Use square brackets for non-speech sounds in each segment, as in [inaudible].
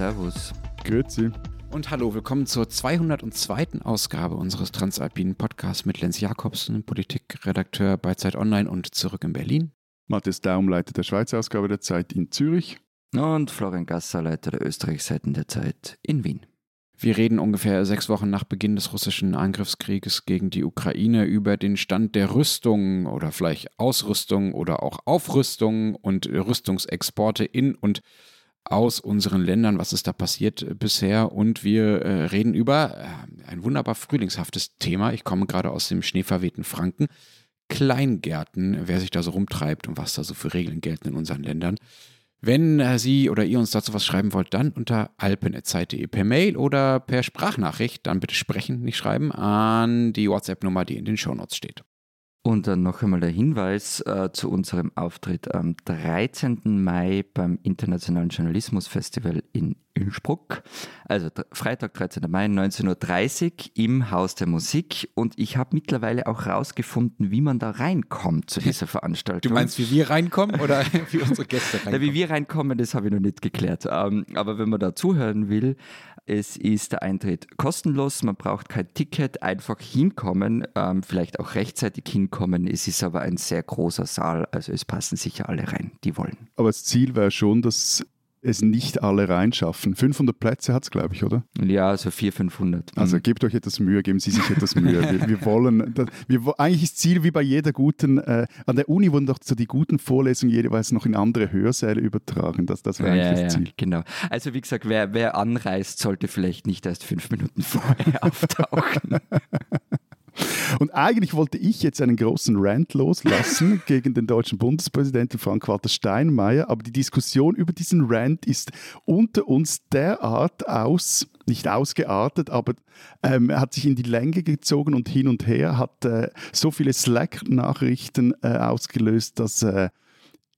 Servus. Grüezi. Und hallo, willkommen zur 202. Ausgabe unseres Transalpinen Podcasts mit Lenz Jakobsen, Politikredakteur bei Zeit Online und zurück in Berlin. Matthias Daum, Leiter der Schweizer Ausgabe der Zeit in Zürich. Und Florian Gasser, Leiter der Österreichseiten der Zeit in Wien. Wir reden ungefähr sechs Wochen nach Beginn des russischen Angriffskrieges gegen die Ukraine über den Stand der Rüstung oder vielleicht Ausrüstung oder auch Aufrüstung und Rüstungsexporte in und aus unseren Ländern, was ist da passiert bisher. Und wir äh, reden über äh, ein wunderbar frühlingshaftes Thema. Ich komme gerade aus dem schneeverwehten Franken. Kleingärten, wer sich da so rumtreibt und was da so für Regeln gelten in unseren Ländern. Wenn äh, Sie oder ihr uns dazu was schreiben wollt, dann unter alpen.zeit.de per Mail oder per Sprachnachricht, dann bitte sprechen, nicht schreiben, an die WhatsApp-Nummer, die in den Shownotes steht. Und dann noch einmal der Hinweis äh, zu unserem Auftritt am 13. Mai beim Internationalen Journalismusfestival in Innsbruck. Also Freitag, 13. Mai, 19.30 Uhr im Haus der Musik. Und ich habe mittlerweile auch rausgefunden, wie man da reinkommt zu dieser [laughs] Veranstaltung. Du meinst, wie wir reinkommen oder [laughs] wie unsere Gäste reinkommen? Ja, wie wir reinkommen, das habe ich noch nicht geklärt. Ähm, aber wenn man da zuhören will, es ist der Eintritt kostenlos, man braucht kein Ticket, einfach hinkommen, ähm, vielleicht auch rechtzeitig hinkommen. Es ist aber ein sehr großer Saal, also es passen sicher alle rein, die wollen. Aber das Ziel wäre schon, dass es nicht alle reinschaffen. 500 Plätze hat es, glaube ich, oder? Ja, so 400, 500. Also mhm. gebt euch etwas Mühe, geben Sie sich etwas Mühe. Wir, wir [laughs] wollen, wir, eigentlich ist Ziel wie bei jeder guten, äh, an der Uni wurden doch so die guten Vorlesungen jeweils noch in andere Hörsäle übertragen. Das, das wäre ja, eigentlich ja, das Ziel. Ja, genau. Also wie gesagt, wer, wer anreist, sollte vielleicht nicht erst fünf Minuten vorher [laughs] auftauchen. [laughs] Und eigentlich wollte ich jetzt einen großen Rant loslassen [laughs] gegen den deutschen Bundespräsidenten Frank-Walter Steinmeier, aber die Diskussion über diesen Rant ist unter uns derart aus, nicht ausgeartet, aber ähm, hat sich in die Länge gezogen und hin und her, hat äh, so viele Slack-Nachrichten äh, ausgelöst, dass äh,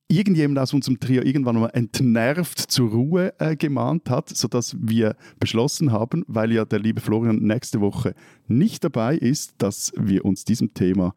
irgendjemand aus unserem Trio irgendwann mal entnervt zur Ruhe äh, gemahnt hat, sodass wir beschlossen haben, weil ja der liebe Florian nächste Woche nicht dabei ist, dass wir uns diesem Thema,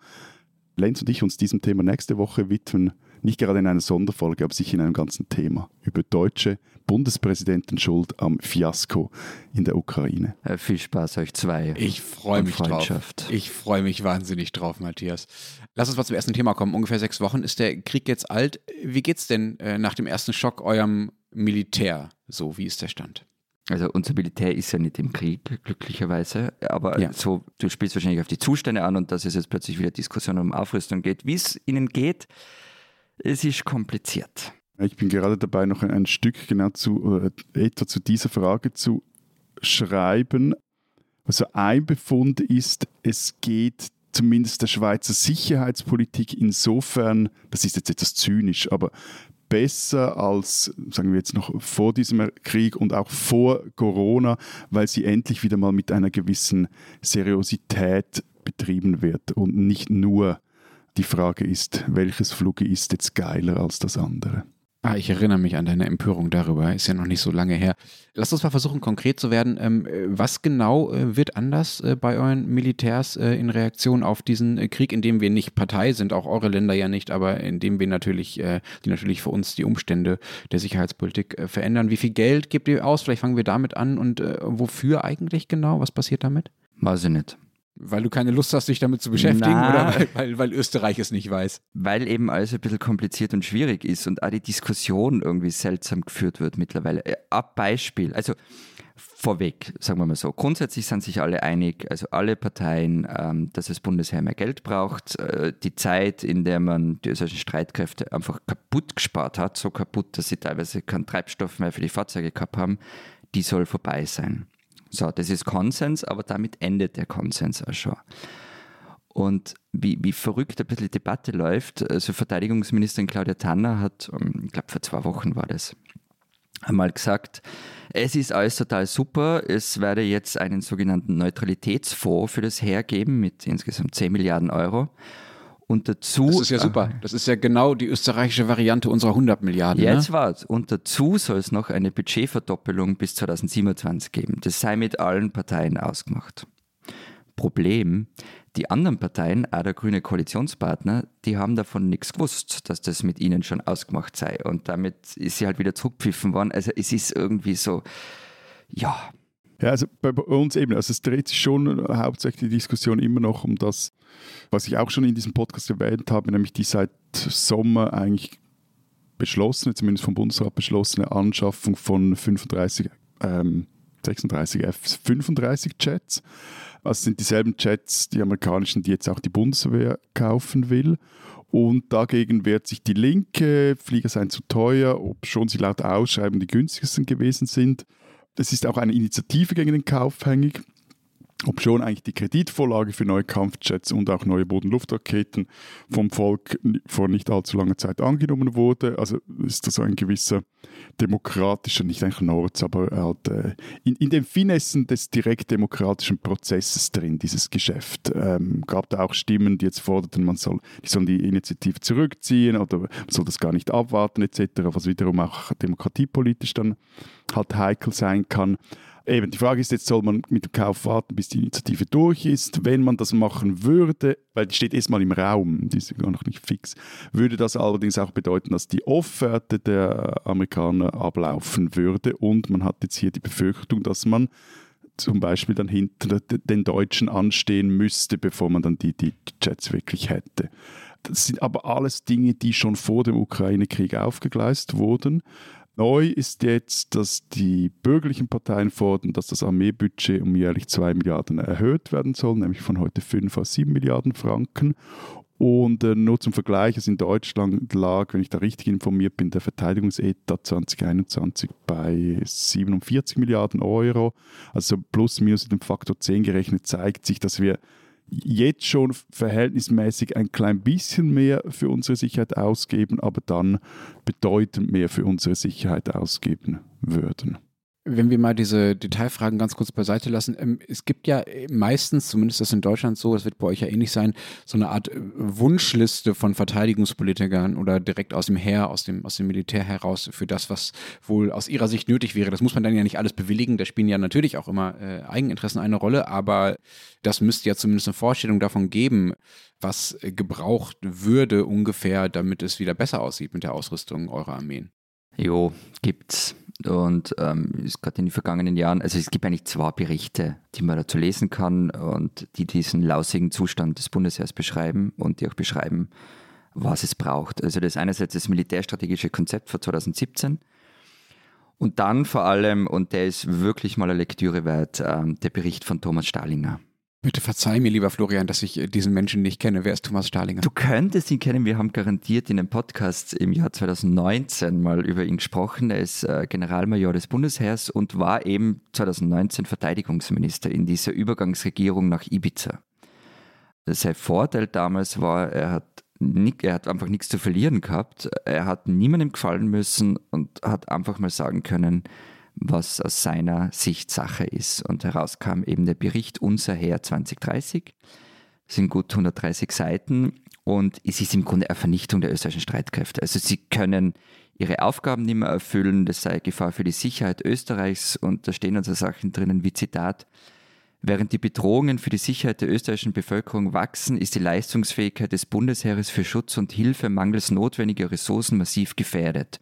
Lenz und ich uns diesem Thema nächste Woche widmen. Nicht gerade in einer Sonderfolge, aber sicher in einem ganzen Thema. Über deutsche Bundespräsidentenschuld am Fiasko in der Ukraine. Äh, viel Spaß euch zwei. Ich freue mich drauf. Ich freue mich wahnsinnig drauf, Matthias. Lass uns mal zum ersten Thema kommen. Ungefähr sechs Wochen ist der Krieg jetzt alt. Wie geht's denn äh, nach dem ersten Schock eurem Militär? So, wie ist der Stand? Also unser Militär ist ja nicht im Krieg, glücklicherweise. Aber ja. so, du spielst wahrscheinlich auf die Zustände an und dass es jetzt plötzlich wieder Diskussion um Aufrüstung geht. Wie es ihnen geht, es ist kompliziert. Ich bin gerade dabei, noch ein, Stück genau zu, etwa zu dieser Frage zu schreiben. Also ein Befund ist, es geht zumindest der Schweizer Sicherheitspolitik insofern, das ist jetzt etwas zynisch, aber besser als, sagen wir jetzt noch vor diesem Krieg und auch vor Corona, weil sie endlich wieder mal mit einer gewissen Seriosität betrieben wird und nicht nur die Frage ist, welches Flugge ist jetzt geiler als das andere? Ah, ich erinnere mich an deine Empörung darüber, ist ja noch nicht so lange her. Lass uns mal versuchen, konkret zu werden. Ähm, was genau äh, wird anders äh, bei euren Militärs äh, in Reaktion auf diesen Krieg, in dem wir nicht Partei sind, auch eure Länder ja nicht, aber in dem wir natürlich, die natürlich für uns die Umstände der Sicherheitspolitik verändern? Wie viel Geld gebt ihr aus? Vielleicht fangen wir damit an und wofür eigentlich genau? Was passiert damit? Weiß ich nicht. Weil du keine Lust hast, dich damit zu beschäftigen Na, oder weil, weil, weil, Österreich es nicht weiß? Weil eben alles ein bisschen kompliziert und schwierig ist und auch die Diskussion irgendwie seltsam geführt wird mittlerweile. Äh, ab Beispiel, also vorweg, sagen wir mal so, grundsätzlich sind sich alle einig, also alle Parteien, ähm, dass das Bundesheer mehr Geld braucht. Äh, die Zeit, in der man die österreichischen Streitkräfte einfach kaputt gespart hat, so kaputt, dass sie teilweise keinen Treibstoff mehr für die Fahrzeuge gehabt haben, die soll vorbei sein. So, das ist Konsens, aber damit endet der Konsens auch schon. Und wie, wie verrückt ein bisschen die Debatte läuft, also Verteidigungsministerin Claudia Tanner hat, ähm, ich glaube vor zwei Wochen war das, einmal gesagt, es ist alles total super, es werde jetzt einen sogenannten Neutralitätsfonds für das Heer geben mit insgesamt 10 Milliarden Euro. Und dazu. Das ist ja super. Das ist ja genau die österreichische Variante unserer 100 Milliarden. Jetzt ne? war's. Und dazu soll es noch eine Budgetverdoppelung bis 2027 geben. Das sei mit allen Parteien ausgemacht. Problem: die anderen Parteien, auch der grüne Koalitionspartner, die haben davon nichts gewusst, dass das mit ihnen schon ausgemacht sei. Und damit ist sie halt wieder zurückpfiffen worden. Also es ist irgendwie so, ja. Ja, also bei uns eben, also es dreht sich schon hauptsächlich die Diskussion immer noch um das, was ich auch schon in diesem Podcast erwähnt habe, nämlich die seit Sommer eigentlich beschlossene, zumindest vom Bundesrat beschlossene Anschaffung von 35, ähm, 36 F-35 Jets. Also sind dieselben Jets, die amerikanischen, die jetzt auch die Bundeswehr kaufen will. Und dagegen wehrt sich die Linke, Flieger seien zu teuer, ob schon sie laut Ausschreiben die günstigsten gewesen sind. Es ist auch eine Initiative gegen den Kauf ob schon eigentlich die Kreditvorlage für neue Kampfjets und auch neue Bodenluftraketen vom Volk vor nicht allzu langer Zeit angenommen wurde. Also ist das ein gewisser demokratischer, nicht eigentlich Nords, aber halt, äh, in, in den Finessen des direktdemokratischen Prozesses drin, dieses Geschäft. Ähm, gab da auch Stimmen, die jetzt forderten, man soll, die sollen die Initiative zurückziehen oder man soll das gar nicht abwarten etc., was wiederum auch demokratiepolitisch dann halt heikel sein kann. Eben, die Frage ist jetzt, soll man mit dem Kauf warten, bis die Initiative durch ist? Wenn man das machen würde, weil die steht erstmal im Raum, die ist gar noch nicht fix, würde das allerdings auch bedeuten, dass die Offerte der Amerikaner ablaufen würde und man hat jetzt hier die Befürchtung, dass man zum Beispiel dann hinter den Deutschen anstehen müsste, bevor man dann die, die Jets wirklich hätte. Das sind aber alles Dinge, die schon vor dem Ukraine-Krieg aufgegleist wurden. Neu ist jetzt, dass die bürgerlichen Parteien fordern, dass das Armeebudget um jährlich 2 Milliarden erhöht werden soll, nämlich von heute 5 auf 7 Milliarden Franken. Und äh, nur zum Vergleich, also in Deutschland lag, wenn ich da richtig informiert bin, der Verteidigungsetat 2021 bei 47 Milliarden Euro. Also plus minus in dem Faktor 10 gerechnet zeigt sich, dass wir jetzt schon verhältnismäßig ein klein bisschen mehr für unsere Sicherheit ausgeben, aber dann bedeutend mehr für unsere Sicherheit ausgeben würden. Wenn wir mal diese Detailfragen ganz kurz beiseite lassen, ähm, es gibt ja meistens, zumindest das in Deutschland so, es wird bei euch ja ähnlich sein, so eine Art äh, Wunschliste von Verteidigungspolitikern oder direkt aus dem Heer, aus dem, aus dem Militär heraus für das, was wohl aus ihrer Sicht nötig wäre. Das muss man dann ja nicht alles bewilligen, da spielen ja natürlich auch immer äh, Eigeninteressen eine Rolle, aber das müsste ja zumindest eine Vorstellung davon geben, was gebraucht würde ungefähr, damit es wieder besser aussieht mit der Ausrüstung eurer Armeen. Jo, gibt's. Und ähm, ist gerade in den vergangenen Jahren, also es gibt eigentlich zwei Berichte, die man dazu lesen kann und die diesen lausigen Zustand des Bundesheers beschreiben und die auch beschreiben, was es braucht. Also das ist einerseits das militärstrategische Konzept von 2017 und dann vor allem, und der ist wirklich mal eine Lektüre wert, ähm, der Bericht von Thomas Stahlinger. Bitte verzeih mir, lieber Florian, dass ich äh, diesen Menschen nicht kenne. Wer ist Thomas Stahlinger? Du könntest ihn kennen. Wir haben garantiert in einem Podcast im Jahr 2019 mal über ihn gesprochen. Er ist äh, Generalmajor des Bundesheers und war eben 2019 Verteidigungsminister in dieser Übergangsregierung nach Ibiza. Sein Vorteil damals war, er hat, nicht, er hat einfach nichts zu verlieren gehabt. Er hat niemandem gefallen müssen und hat einfach mal sagen können, was aus seiner Sicht Sache ist. Und herauskam eben der Bericht Unser Heer 2030. Das sind gut 130 Seiten und es ist im Grunde eine Vernichtung der österreichischen Streitkräfte. Also sie können ihre Aufgaben nicht mehr erfüllen, das sei Gefahr für die Sicherheit Österreichs und da stehen also Sachen drinnen wie Zitat. Während die Bedrohungen für die Sicherheit der österreichischen Bevölkerung wachsen, ist die Leistungsfähigkeit des Bundesheeres für Schutz und Hilfe mangels notwendiger Ressourcen massiv gefährdet.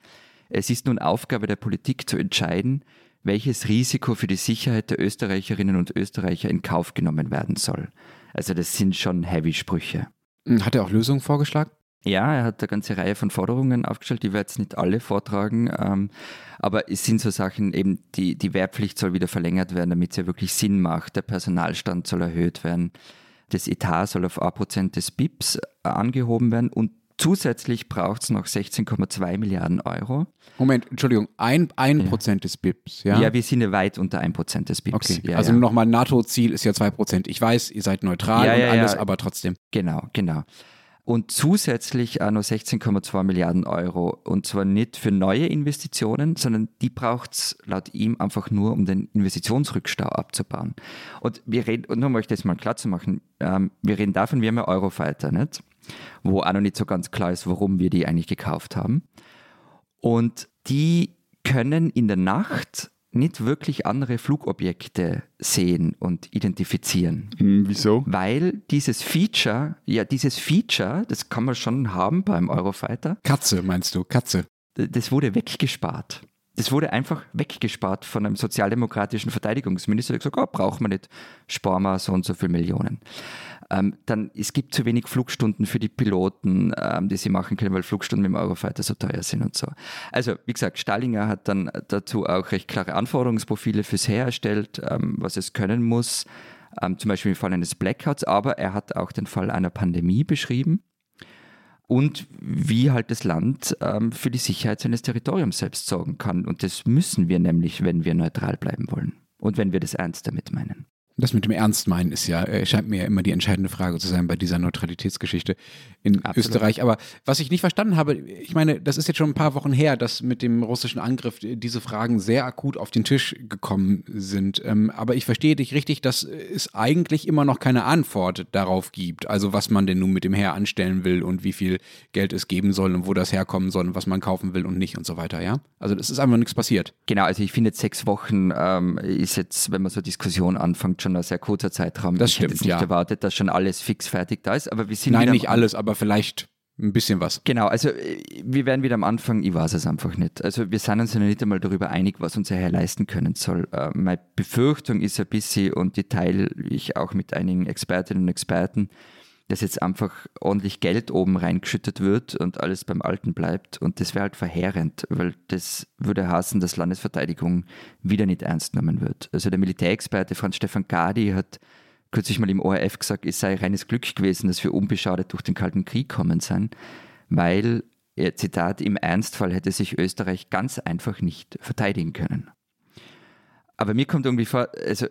Es ist nun Aufgabe der Politik zu entscheiden, welches Risiko für die Sicherheit der Österreicherinnen und Österreicher in Kauf genommen werden soll. Also das sind schon Heavy-Sprüche. Hm, hat er auch Lösungen vorgeschlagen? Ja, er hat eine ganze Reihe von Forderungen aufgestellt, die wir jetzt nicht alle vortragen. Ähm, aber es sind so Sachen, eben die, die Wehrpflicht soll wieder verlängert werden, damit es ja wirklich Sinn macht. Der Personalstand soll erhöht werden. Das Etat soll auf A% des BIPs angehoben werden und Zusätzlich braucht es noch 16,2 Milliarden Euro. Moment, Entschuldigung, ein, ein ja. Prozent des BIPs, ja? Ja, wir sind ja weit unter ein Prozent des BIPs. Okay. Ja, also ja. nochmal, NATO-Ziel ist ja zwei Prozent. Ich weiß, ihr seid neutral ja, und alles, aber trotzdem. Genau, genau. Und zusätzlich auch noch 16,2 Milliarden Euro. Und zwar nicht für neue Investitionen, sondern die braucht es laut ihm einfach nur, um den Investitionsrückstau abzubauen. Und wir reden, und nur um euch das mal klar zu machen, ähm, wir reden davon, wir haben ja Eurofighter, nicht? Wo auch noch nicht so ganz klar ist, warum wir die eigentlich gekauft haben. Und die können in der Nacht nicht wirklich andere Flugobjekte sehen und identifizieren. Hm, wieso? Weil dieses Feature, ja, dieses Feature, das kann man schon haben beim Eurofighter. Katze, meinst du? Katze. Das wurde weggespart. Das wurde einfach weggespart von einem sozialdemokratischen Verteidigungsminister, der gesagt hat, oh, braucht man nicht, sparen wir so und so viele Millionen. Ähm, dann, es gibt zu wenig Flugstunden für die Piloten, ähm, die sie machen können, weil Flugstunden mit dem Eurofighter so teuer sind und so. Also, wie gesagt, Stallinger hat dann dazu auch recht klare Anforderungsprofile fürs Heer erstellt, ähm, was es können muss, ähm, zum Beispiel im Fall eines Blackouts, aber er hat auch den Fall einer Pandemie beschrieben und wie halt das Land ähm, für die Sicherheit seines Territoriums selbst sorgen kann. Und das müssen wir nämlich, wenn wir neutral bleiben wollen und wenn wir das ernst damit meinen. Das mit dem Ernst meinen ist ja, äh, scheint mir ja immer die entscheidende Frage zu sein bei dieser Neutralitätsgeschichte in Absolut. Österreich. Aber was ich nicht verstanden habe, ich meine, das ist jetzt schon ein paar Wochen her, dass mit dem russischen Angriff diese Fragen sehr akut auf den Tisch gekommen sind. Ähm, aber ich verstehe dich richtig, dass es eigentlich immer noch keine Antwort darauf gibt. Also was man denn nun mit dem Heer anstellen will und wie viel Geld es geben soll und wo das herkommen soll und was man kaufen will und nicht und so weiter, ja? Also es ist einfach nichts passiert. Genau, also ich finde sechs Wochen ähm, ist jetzt, wenn man so Diskussion anfängt, schon ein sehr kurzer Zeitraum. Das ich stimmt, hätte nicht ja. erwartet, dass schon alles fix fertig da ist, aber wir sind Nein, nicht alles, aber vielleicht ein bisschen was. Genau, also äh, wir werden wieder am Anfang, ich weiß es einfach nicht. Also wir sind uns ja noch nicht einmal darüber einig, was unser Herr leisten können soll. Äh, meine Befürchtung ist ein bisschen, und die teile ich auch mit einigen Expertinnen und Experten, dass jetzt einfach ordentlich Geld oben reingeschüttet wird und alles beim Alten bleibt. Und das wäre halt verheerend, weil das würde heißen, dass Landesverteidigung wieder nicht ernst genommen wird. Also der Militärexperte Franz Stefan Gadi hat kürzlich mal im ORF gesagt, es sei reines Glück gewesen, dass wir unbeschadet durch den Kalten Krieg kommen sind, weil, er, Zitat, im Ernstfall hätte sich Österreich ganz einfach nicht verteidigen können. Aber mir kommt irgendwie vor, also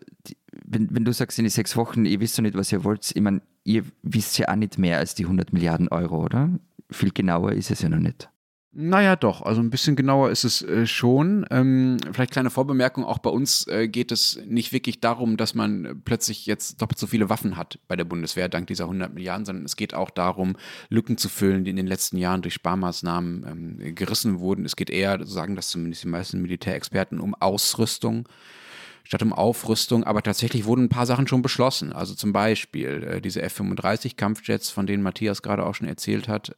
wenn, wenn du sagst in die sechs Wochen, ihr wisst doch nicht, was ihr wollt, ich meine, ihr wisst ja auch nicht mehr als die 100 Milliarden Euro, oder? Viel genauer ist es ja noch nicht. Naja, doch. Also ein bisschen genauer ist es äh, schon. Ähm, vielleicht kleine Vorbemerkung. Auch bei uns äh, geht es nicht wirklich darum, dass man plötzlich jetzt doppelt so viele Waffen hat bei der Bundeswehr dank dieser 100 Milliarden, sondern es geht auch darum, Lücken zu füllen, die in den letzten Jahren durch Sparmaßnahmen ähm, gerissen wurden. Es geht eher, so sagen das zumindest die meisten Militärexperten, um Ausrüstung statt um Aufrüstung. Aber tatsächlich wurden ein paar Sachen schon beschlossen. Also zum Beispiel äh, diese F-35 Kampfjets, von denen Matthias gerade auch schon erzählt hat.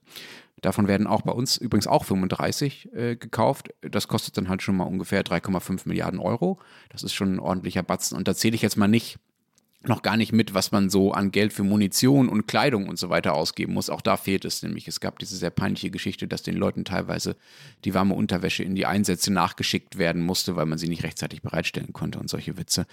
Davon werden auch bei uns übrigens auch 35 äh, gekauft. Das kostet dann halt schon mal ungefähr 3,5 Milliarden Euro. Das ist schon ein ordentlicher Batzen. Und da zähle ich jetzt mal nicht noch gar nicht mit, was man so an Geld für Munition und Kleidung und so weiter ausgeben muss. Auch da fehlt es nämlich. Es gab diese sehr peinliche Geschichte, dass den Leuten teilweise die warme Unterwäsche in die Einsätze nachgeschickt werden musste, weil man sie nicht rechtzeitig bereitstellen konnte und solche Witze.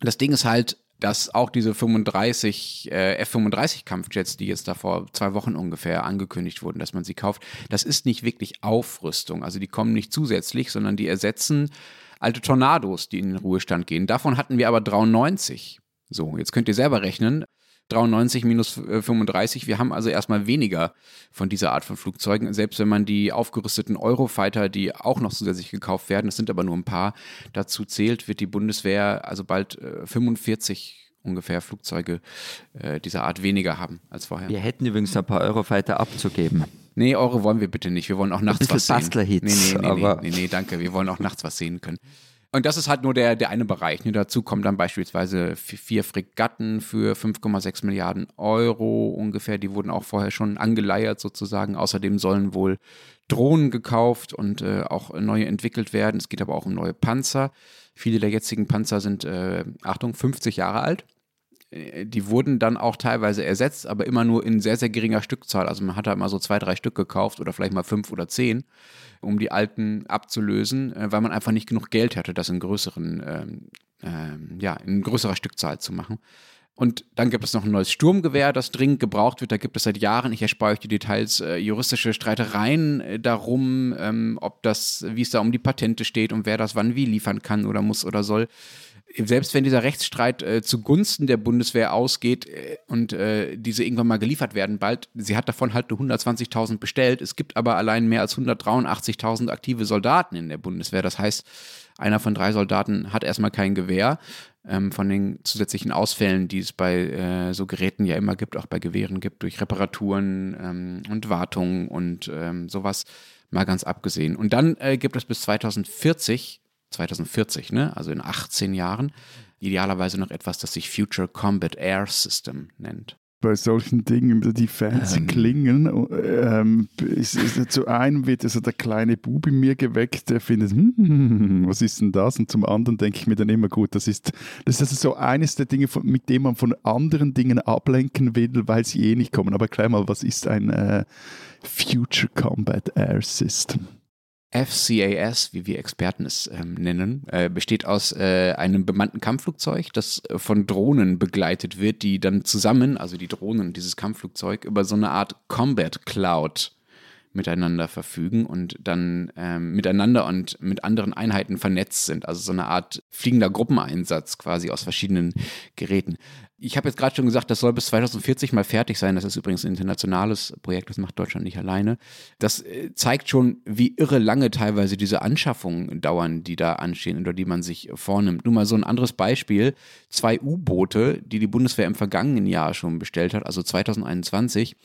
Das Ding ist halt, dass auch diese 35 äh, F-35 Kampfjets, die jetzt da vor zwei Wochen ungefähr angekündigt wurden, dass man sie kauft, das ist nicht wirklich Aufrüstung. Also die kommen nicht zusätzlich, sondern die ersetzen alte Tornados, die in den Ruhestand gehen. Davon hatten wir aber 93. So, jetzt könnt ihr selber rechnen. 93 minus äh, 35, wir haben also erstmal weniger von dieser Art von Flugzeugen, selbst wenn man die aufgerüsteten Eurofighter, die auch noch zusätzlich gekauft werden, das sind aber nur ein paar, dazu zählt, wird die Bundeswehr also bald äh, 45 ungefähr Flugzeuge äh, dieser Art weniger haben als vorher. Wir hätten übrigens ein paar Eurofighter abzugeben. Nee, Euro wollen wir bitte nicht. Wir wollen auch nachts bisschen was sehen. Bastlerhits, nee, nee, nee, aber- nee, nee, nee, danke. Wir wollen auch nachts was sehen können. Und das ist halt nur der, der eine Bereich. Ne? Dazu kommen dann beispielsweise vi- vier Fregatten für 5,6 Milliarden Euro ungefähr. Die wurden auch vorher schon angeleiert sozusagen. Außerdem sollen wohl Drohnen gekauft und äh, auch neue entwickelt werden. Es geht aber auch um neue Panzer. Viele der jetzigen Panzer sind, äh, Achtung, 50 Jahre alt die wurden dann auch teilweise ersetzt, aber immer nur in sehr, sehr geringer Stückzahl. Also man hat halt mal so zwei, drei Stück gekauft oder vielleicht mal fünf oder zehn, um die alten abzulösen, äh, weil man einfach nicht genug Geld hatte, das in größeren, ähm, ähm, ja, in größerer Stückzahl zu machen. Und dann gibt es noch ein neues Sturmgewehr, das dringend gebraucht wird. Da gibt es seit Jahren, ich erspare euch die Details, äh, juristische Streitereien äh, darum, ähm, ob das, wie es da um die Patente steht und wer das wann wie liefern kann oder muss oder soll selbst wenn dieser Rechtsstreit äh, zugunsten der Bundeswehr ausgeht äh, und äh, diese irgendwann mal geliefert werden bald, sie hat davon halt nur 120.000 bestellt. Es gibt aber allein mehr als 183.000 aktive Soldaten in der Bundeswehr. Das heißt, einer von drei Soldaten hat erstmal kein Gewehr. Ähm, von den zusätzlichen Ausfällen, die es bei äh, so Geräten ja immer gibt, auch bei Gewehren gibt, durch Reparaturen ähm, und Wartung und ähm, sowas, mal ganz abgesehen. Und dann äh, gibt es bis 2040 2040, ne? also in 18 Jahren. Idealerweise noch etwas, das sich Future Combat Air System nennt bei solchen Dingen, die fancy ähm. klingen. Ähm, ist, ist, zu einem wird also der kleine Bub in mir geweckt, der findet, hm, was ist denn das? Und zum anderen denke ich mir dann immer, gut, das ist, das ist also so eines der Dinge, mit dem man von anderen Dingen ablenken will, weil sie eh nicht kommen. Aber gleich mal, was ist ein äh, Future Combat Air System? FCAS, wie wir Experten es ähm, nennen, äh, besteht aus äh, einem bemannten Kampfflugzeug, das von Drohnen begleitet wird, die dann zusammen, also die Drohnen und dieses Kampfflugzeug, über so eine Art Combat Cloud miteinander verfügen und dann ähm, miteinander und mit anderen Einheiten vernetzt sind. Also so eine Art fliegender Gruppeneinsatz quasi aus verschiedenen Geräten. Ich habe jetzt gerade schon gesagt, das soll bis 2040 mal fertig sein. Das ist übrigens ein internationales Projekt, das macht Deutschland nicht alleine. Das äh, zeigt schon, wie irre lange teilweise diese Anschaffungen dauern, die da anstehen oder die man sich vornimmt. Nur mal so ein anderes Beispiel. Zwei U-Boote, die die Bundeswehr im vergangenen Jahr schon bestellt hat, also 2021,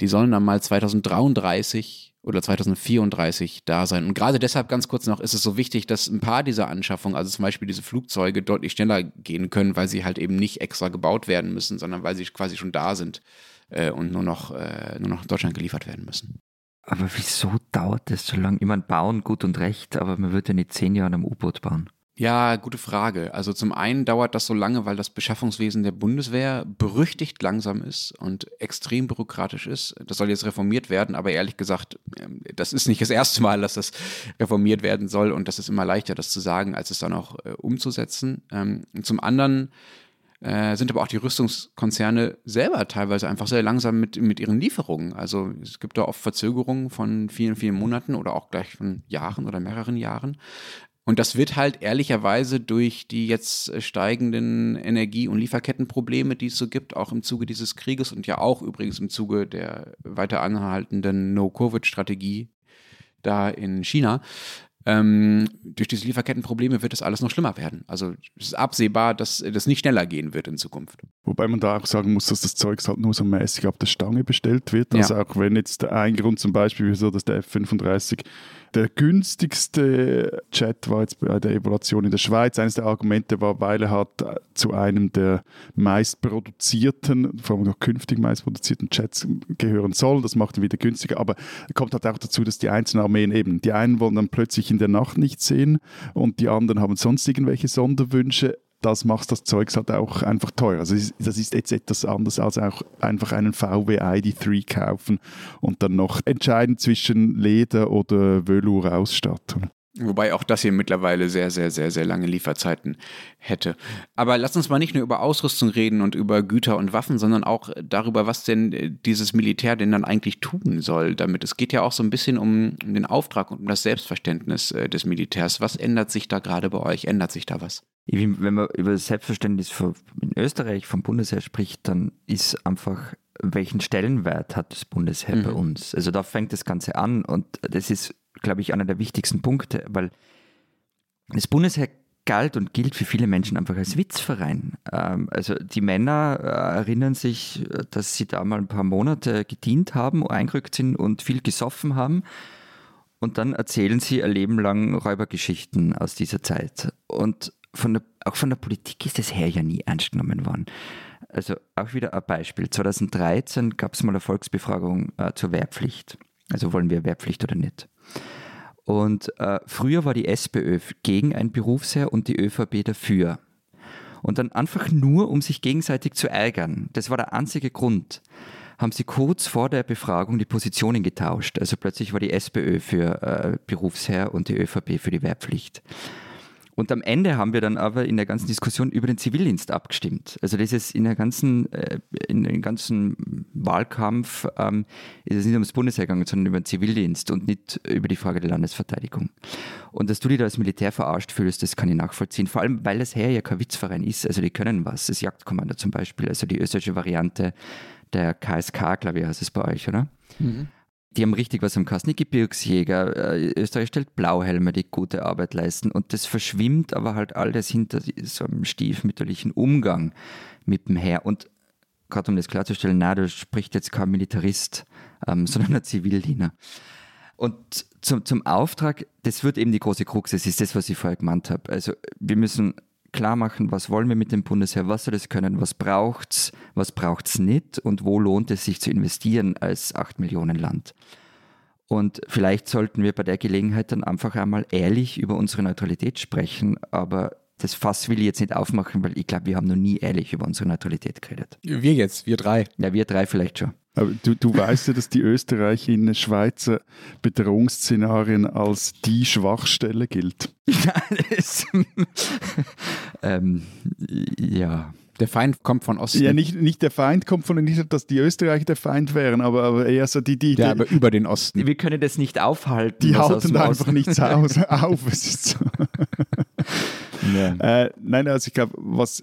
die sollen dann mal 2033 oder 2034 da sein. Und gerade deshalb ganz kurz noch ist es so wichtig, dass ein paar dieser Anschaffungen, also zum Beispiel diese Flugzeuge, deutlich schneller gehen können, weil sie halt eben nicht extra gebaut werden müssen, sondern weil sie quasi schon da sind äh, und nur noch, äh, nur noch in Deutschland geliefert werden müssen. Aber wieso dauert das so lange? Ich meine, bauen gut und recht, aber man würde ja nicht zehn Jahre am U-Boot bauen. Ja, gute Frage. Also zum einen dauert das so lange, weil das Beschaffungswesen der Bundeswehr berüchtigt langsam ist und extrem bürokratisch ist. Das soll jetzt reformiert werden, aber ehrlich gesagt, ähm, das ist nicht das erste Mal, dass das reformiert werden soll und das ist immer leichter, das zu sagen, als es dann auch äh, umzusetzen. Ähm, zum anderen äh, sind aber auch die Rüstungskonzerne selber teilweise einfach sehr langsam mit, mit ihren Lieferungen. Also es gibt da oft Verzögerungen von vielen, vielen Monaten oder auch gleich von Jahren oder mehreren Jahren. Und das wird halt ehrlicherweise durch die jetzt steigenden Energie- und Lieferkettenprobleme, die es so gibt, auch im Zuge dieses Krieges und ja auch übrigens im Zuge der weiter anhaltenden No-Covid-Strategie da in China, ähm, durch diese Lieferkettenprobleme wird das alles noch schlimmer werden. Also es ist absehbar, dass das nicht schneller gehen wird in Zukunft. Wobei man da auch sagen muss, dass das Zeug halt nur so mäßig ab der Stange bestellt wird. Also ja. auch wenn jetzt ein Grund zum Beispiel, wieso dass der F-35 der günstigste Chat war jetzt bei der Evaluation in der Schweiz. Eines der Argumente war, weil er hat äh, zu einem der meistproduzierten, vor allem noch künftig meistproduzierten Chats gehören soll. Das macht ihn wieder günstiger. Aber kommt halt auch dazu, dass die einzelnen Armeen eben, die einen wollen dann plötzlich in der Nacht nicht sehen und die anderen haben sonst irgendwelche Sonderwünsche das macht das Zeug halt auch einfach teuer. Also das ist jetzt etwas anderes als auch einfach einen VW ID3 kaufen und dann noch entscheiden zwischen Leder oder Velour-Ausstattung. Wobei auch das hier mittlerweile sehr, sehr, sehr, sehr lange Lieferzeiten hätte. Aber lass uns mal nicht nur über Ausrüstung reden und über Güter und Waffen, sondern auch darüber, was denn äh, dieses Militär denn dann eigentlich tun soll damit. Es geht ja auch so ein bisschen um den Auftrag und um das Selbstverständnis äh, des Militärs. Was ändert sich da gerade bei euch? Ändert sich da was? Wenn man über das Selbstverständnis in Österreich vom Bundesheer spricht, dann ist einfach welchen Stellenwert hat das Bundesheer mhm. bei uns? Also da fängt das Ganze an und das ist glaube ich, einer der wichtigsten Punkte, weil das Bundesheer galt und gilt für viele Menschen einfach als Witzverein. Ähm, also die Männer äh, erinnern sich, dass sie da mal ein paar Monate gedient haben, eingerückt sind und viel gesoffen haben. Und dann erzählen sie ein Leben lang Räubergeschichten aus dieser Zeit. Und von der, auch von der Politik ist das her ja nie ernst genommen worden. Also auch wieder ein Beispiel. 2013 gab es mal eine Volksbefragung äh, zur Wehrpflicht. Also wollen wir Wehrpflicht oder nicht? Und äh, früher war die SPÖ gegen ein Berufsheer und die ÖVP dafür. Und dann einfach nur, um sich gegenseitig zu ärgern, das war der einzige Grund, haben sie kurz vor der Befragung die Positionen getauscht. Also plötzlich war die SPÖ für äh, Berufsheer und die ÖVP für die Wehrpflicht. Und am Ende haben wir dann aber in der ganzen Diskussion über den Zivildienst abgestimmt. Also das ist in der ganzen, äh, in den ganzen Wahlkampf ähm, ist es nicht ums Bundesheer gegangen, sondern über den Zivildienst und nicht über die Frage der Landesverteidigung. Und dass du dich da als Militär verarscht fühlst, das kann ich nachvollziehen. Vor allem, weil das Heer ja kein Witzverein ist. Also die können was. Das Jagdkommando zum Beispiel, also die österreichische Variante der KSK, glaube ich, heißt es bei euch, oder? Mhm. Die haben richtig was am Kasten. Die Gebirgsjäger, äh, Österreich stellt Blauhelme, die gute Arbeit leisten. Und das verschwimmt aber halt alles hinter so einem stiefmütterlichen Umgang mit dem Heer. Und gerade um das klarzustellen, na, da spricht jetzt kein Militarist, ähm, [laughs] sondern ein Zivildiener. Und zum, zum Auftrag, das wird eben die große Krux, das ist das, was ich vorher gemeint habe. Also wir müssen klar machen, was wollen wir mit dem Bundesheer, was soll das können, was braucht es, was braucht es nicht und wo lohnt es sich zu investieren als 8 Millionen Land. Und vielleicht sollten wir bei der Gelegenheit dann einfach einmal ehrlich über unsere Neutralität sprechen, aber das Fass will ich jetzt nicht aufmachen, weil ich glaube, wir haben noch nie ehrlich über unsere Neutralität geredet. Wir jetzt, wir drei. Ja, wir drei vielleicht schon. Aber du, du weißt ja, dass die Österreicher in Schweizer Bedrohungsszenarien als die Schwachstelle gilt. Ähm, ja. Der Feind kommt von Osten. Ja, nicht, nicht der Feind kommt von nicht, dass die Österreicher der Feind wären, aber, aber eher so die, die, ja, die, aber über den Osten. Wir können das nicht aufhalten. die halten einfach Osten- nichts aus, [laughs] auf. Es ist so. Ja. Äh, nein, also ich glaube, was,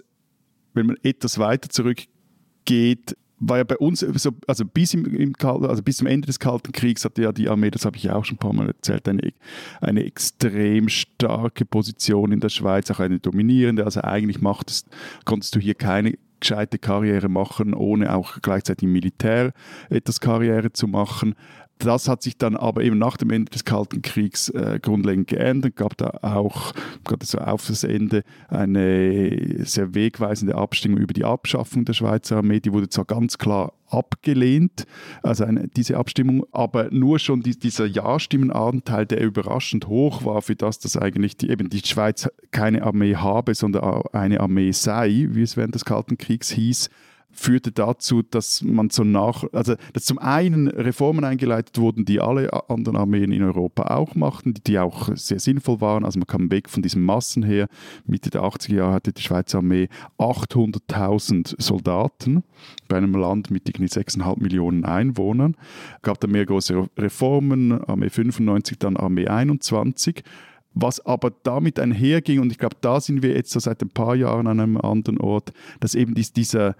wenn man etwas weiter zurückgeht, war ja bei uns so, also bis, im, im also bis zum Ende des Kalten Kriegs hatte ja die Armee, das habe ich ja auch schon ein paar Mal erzählt, eine, eine extrem starke Position in der Schweiz, auch eine dominierende. Also eigentlich machtest, konntest du hier keine gescheite Karriere machen, ohne auch gleichzeitig im Militär etwas Karriere zu machen. Das hat sich dann aber eben nach dem Ende des Kalten Kriegs äh, grundlegend geändert. gab da auch gerade so auf das Ende eine sehr wegweisende Abstimmung über die Abschaffung der Schweizer Armee. Die wurde zwar ganz klar abgelehnt, also eine, diese Abstimmung, aber nur schon die, dieser Ja-Stimmenanteil, der überraschend hoch war, für das, dass eigentlich die, eben die Schweiz keine Armee habe, sondern eine Armee sei, wie es während des Kalten Kriegs hieß, führte dazu, dass man so nach, also dass zum einen Reformen eingeleitet wurden, die alle anderen Armeen in Europa auch machten, die, die auch sehr sinnvoll waren. Also man kam weg von diesen Massen her. Mitte der 80er Jahre hatte die Schweizer Armee 800.000 Soldaten bei einem Land mit irgendwie 6,5 Millionen Einwohnern. Gab da mehr große Reformen, Armee 95, dann Armee 21. Was aber damit einherging, und ich glaube, da sind wir jetzt so seit ein paar Jahren an einem anderen Ort, dass eben dies, dieser,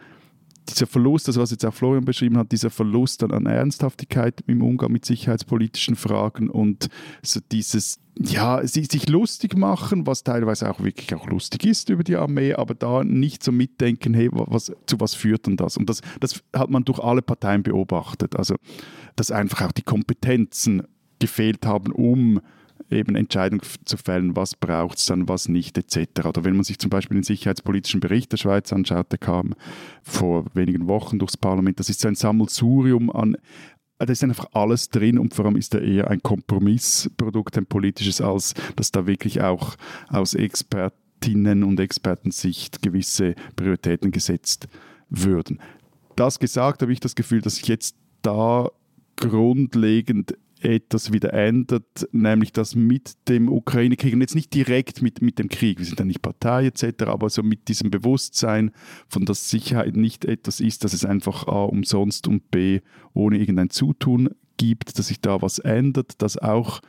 dieser Verlust, das was jetzt auch Florian beschrieben hat, dieser Verlust an, an Ernsthaftigkeit im Umgang mit sicherheitspolitischen Fragen und so dieses, ja, sie, sich lustig machen, was teilweise auch wirklich auch lustig ist über die Armee, aber da nicht so mitdenken, hey, was, zu was führt denn das? Und das, das hat man durch alle Parteien beobachtet. Also, dass einfach auch die Kompetenzen gefehlt haben, um eben Entscheidungen zu fällen, was braucht es dann, was nicht, etc. Oder wenn man sich zum Beispiel den sicherheitspolitischen Bericht der Schweiz anschaut, der kam vor wenigen Wochen durchs Parlament, das ist so ein Sammelsurium an da ist einfach alles drin und vor allem ist er eher ein Kompromissprodukt, ein politisches, als dass da wirklich auch aus Expertinnen und Expertensicht gewisse Prioritäten gesetzt würden. Das gesagt, habe ich das Gefühl, dass sich jetzt da grundlegend etwas wieder ändert, nämlich dass mit dem Ukraine-Krieg, und jetzt nicht direkt mit, mit dem Krieg, wir sind ja nicht Partei etc., aber so mit diesem Bewusstsein von, dass Sicherheit nicht etwas ist, dass es einfach A umsonst und B ohne irgendein Zutun gibt, dass sich da was ändert, dass auch